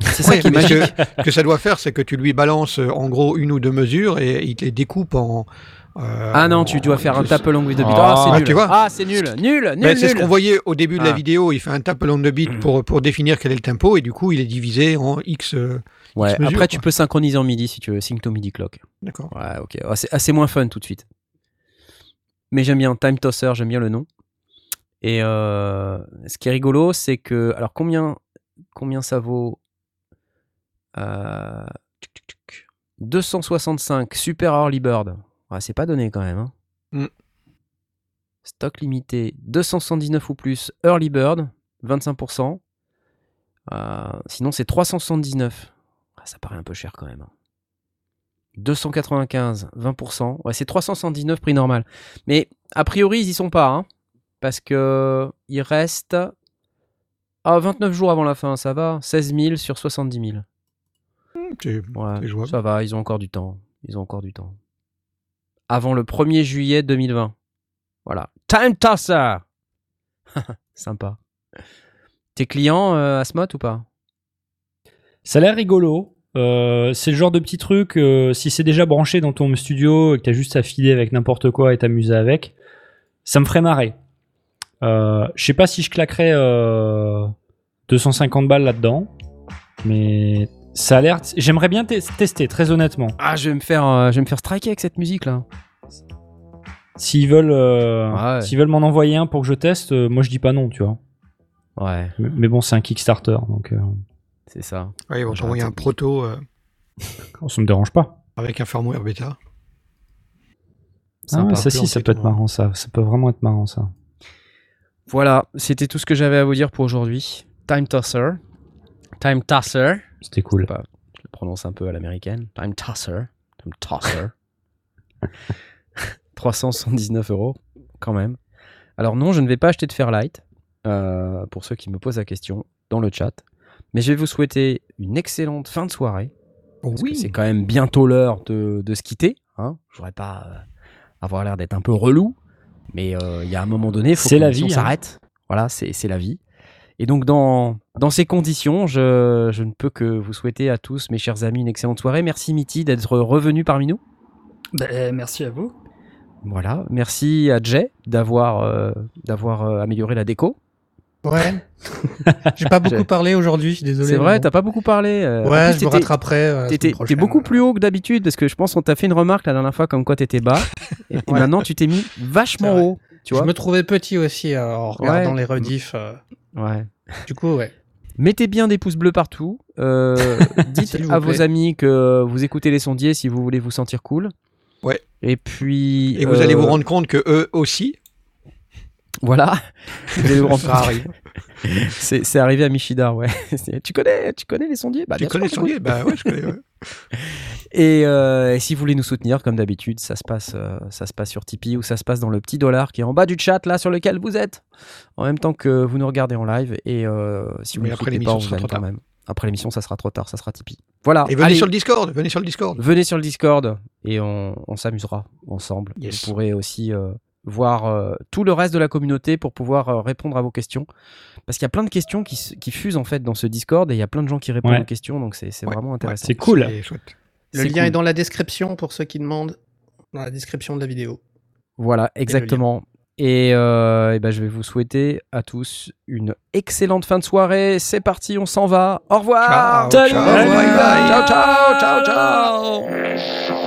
C'est ça qui est magique. Ce que, que ça doit faire, c'est que tu lui balances euh, en gros une ou deux mesures et il te les découpe en. euh, Ah non, tu dois faire un en- tap along with the beat. Ah, Ah, c'est ah, nul. tu vois. Ah, c'est nul. Nul, nul, Mais c'est ce qu'on voyait au début de la Ah. vidéo. Il fait un tap along the beat pour, pour définir quel est le tempo et du coup, il est divisé en X. euh, Ouais, X mesures, après, tu peux synchroniser en MIDI si tu veux. Sync to MIDI clock. D'accord. Ouais, ok. C'est assez moins fun tout de suite. Mais j'aime bien Time Tosser, j'aime bien le nom. Et euh, ce qui est rigolo, c'est que. Alors, combien, combien ça vaut Euh, tuc, tuc, tuc. 265 Super Early Bird. Ouais, c'est pas donné quand même. hein. Mm. Stock limité 279 ou plus Early Bird, 25%. Euh, sinon, c'est 379. Ah, ça paraît un peu cher quand même. hein. 295, 20%. Ouais, c'est 379 prix normal. Mais a priori, ils y sont pas. hein, parce que il reste. Ah, 29 jours avant la fin, ça va. 16 000 sur 70 000. Ouais, jouable. ça va, ils ont encore du temps. Ils ont encore du temps. Avant le 1er juillet 2020. Voilà. Time Tosser Sympa. T'es client euh, Asmot ou pas? Ça a l'air rigolo. Euh, c'est le genre de petit truc, euh, si c'est déjà branché dans ton studio et que t'as juste à filer avec n'importe quoi et t'amuser avec, ça me ferait marrer. Euh, je sais pas si je claquerais euh, 250 balles là-dedans, mais ça a l'air. J'aimerais bien tes- tester, très honnêtement. Ah, je vais me faire, euh, je vais me faire striker avec cette musique là. S'ils veulent, euh, Ouais. s'ils veulent m'en envoyer un pour que je teste, euh, moi je dis pas non, tu vois. Ouais, Mais, mais bon, c'est un Kickstarter, donc euh, c'est ça. Ouais, ils vont t'envoyer un proto euh, ça me dérange pas. avec un firmware bêta. Ah ouais, ça si, ça peut être marrant, ça. Ça peut vraiment être marrant, ça. Voilà, c'était tout ce que j'avais à vous dire pour aujourd'hui. Time Tosser. Time Tosser. C'était cool. Pas- Je le prononce un peu à l'américaine. Time Tosser. Time Tosser. 379 euros, quand même. Alors non, je ne vais pas acheter de Fairlight, euh, pour ceux qui me posent la question dans le chat. Mais je vais vous souhaiter une excellente fin de soirée. Parce que c'est quand même bientôt l'heure de, de se quitter. Hein. Je voudrais pas euh, avoir l'air d'être un peu relou. Mais euh, il y a un moment donné, il faut C'est que la vie, hein. s'arrête. Voilà, c'est la vie. Et donc, dans, dans ces conditions, je, je ne peux que vous souhaiter à tous, mes chers amis, une excellente soirée. Merci, Mitty, d'être revenu parmi nous. Ben, merci à vous. Voilà. Merci à Jay d'avoir euh, d'avoir euh, amélioré la déco. Ouais. J'ai pas beaucoup parlé aujourd'hui, je suis désolé. C'est vrai, mais t'as pas beaucoup parlé. euh, Ouais, plus, je me rattraperai. euh, t'es beaucoup plus haut que d'habitude parce que je pense qu'on t'a fait une remarque la dernière fois comme quoi t'étais bas. et, Ouais. maintenant, tu t'es mis vachement haut. Tu Je vois me trouvais petit aussi euh, en regardant Ouais. les rediffs. Euh, Ouais. Du coup, ouais. Mettez bien des pouces bleus partout. Euh, dites à vos amis que vous écoutez les sondiers si vous voulez vous sentir cool. Ouais. Et puis. Et vous euh, allez vous rendre compte que eux aussi, Voilà. Vous allez vous rendre ça arrive. C'est arrivé à Michidar, ouais. Tu connais, tu connais les sondiers? Bah, tu connais sûr, son lien Bah ouais, je connais. ouais. Et, euh, et si vous voulez nous soutenir, comme d'habitude, ça se passe, euh, ça se passe sur Tipeee ou ça se passe dans le petit dollar qui est en bas du chat là sur lequel vous êtes, en même temps que vous nous regardez en live. Et euh, si vous ne après soutenez l'émission, pas, on vous aime quand même. Après l'émission, ça sera trop tard, ça sera Tipeee. Voilà. Et venez Allez, sur le Discord, venez sur le Discord. venez sur le Discord et on, on s'amusera ensemble. Yes. Vous pourrez aussi euh, voir euh, tout le reste de la communauté pour pouvoir euh, répondre à vos questions. Parce qu'il y a plein de questions qui, qui fusent en fait dans ce Discord et il y a plein de gens qui répondent Ouais. aux questions, donc c'est c'est Ouais, vraiment intéressant. C'est cool. Le lien cool. est dans la description pour ceux qui demandent. Dans la description de la vidéo. Voilà, exactement. Et, euh, eh ben, je vais vous souhaiter à tous une excellente fin de soirée. C'est parti, on s'en va. Au revoir. Ciao, Salut. ciao, ciao, ciao, ciao, ciao.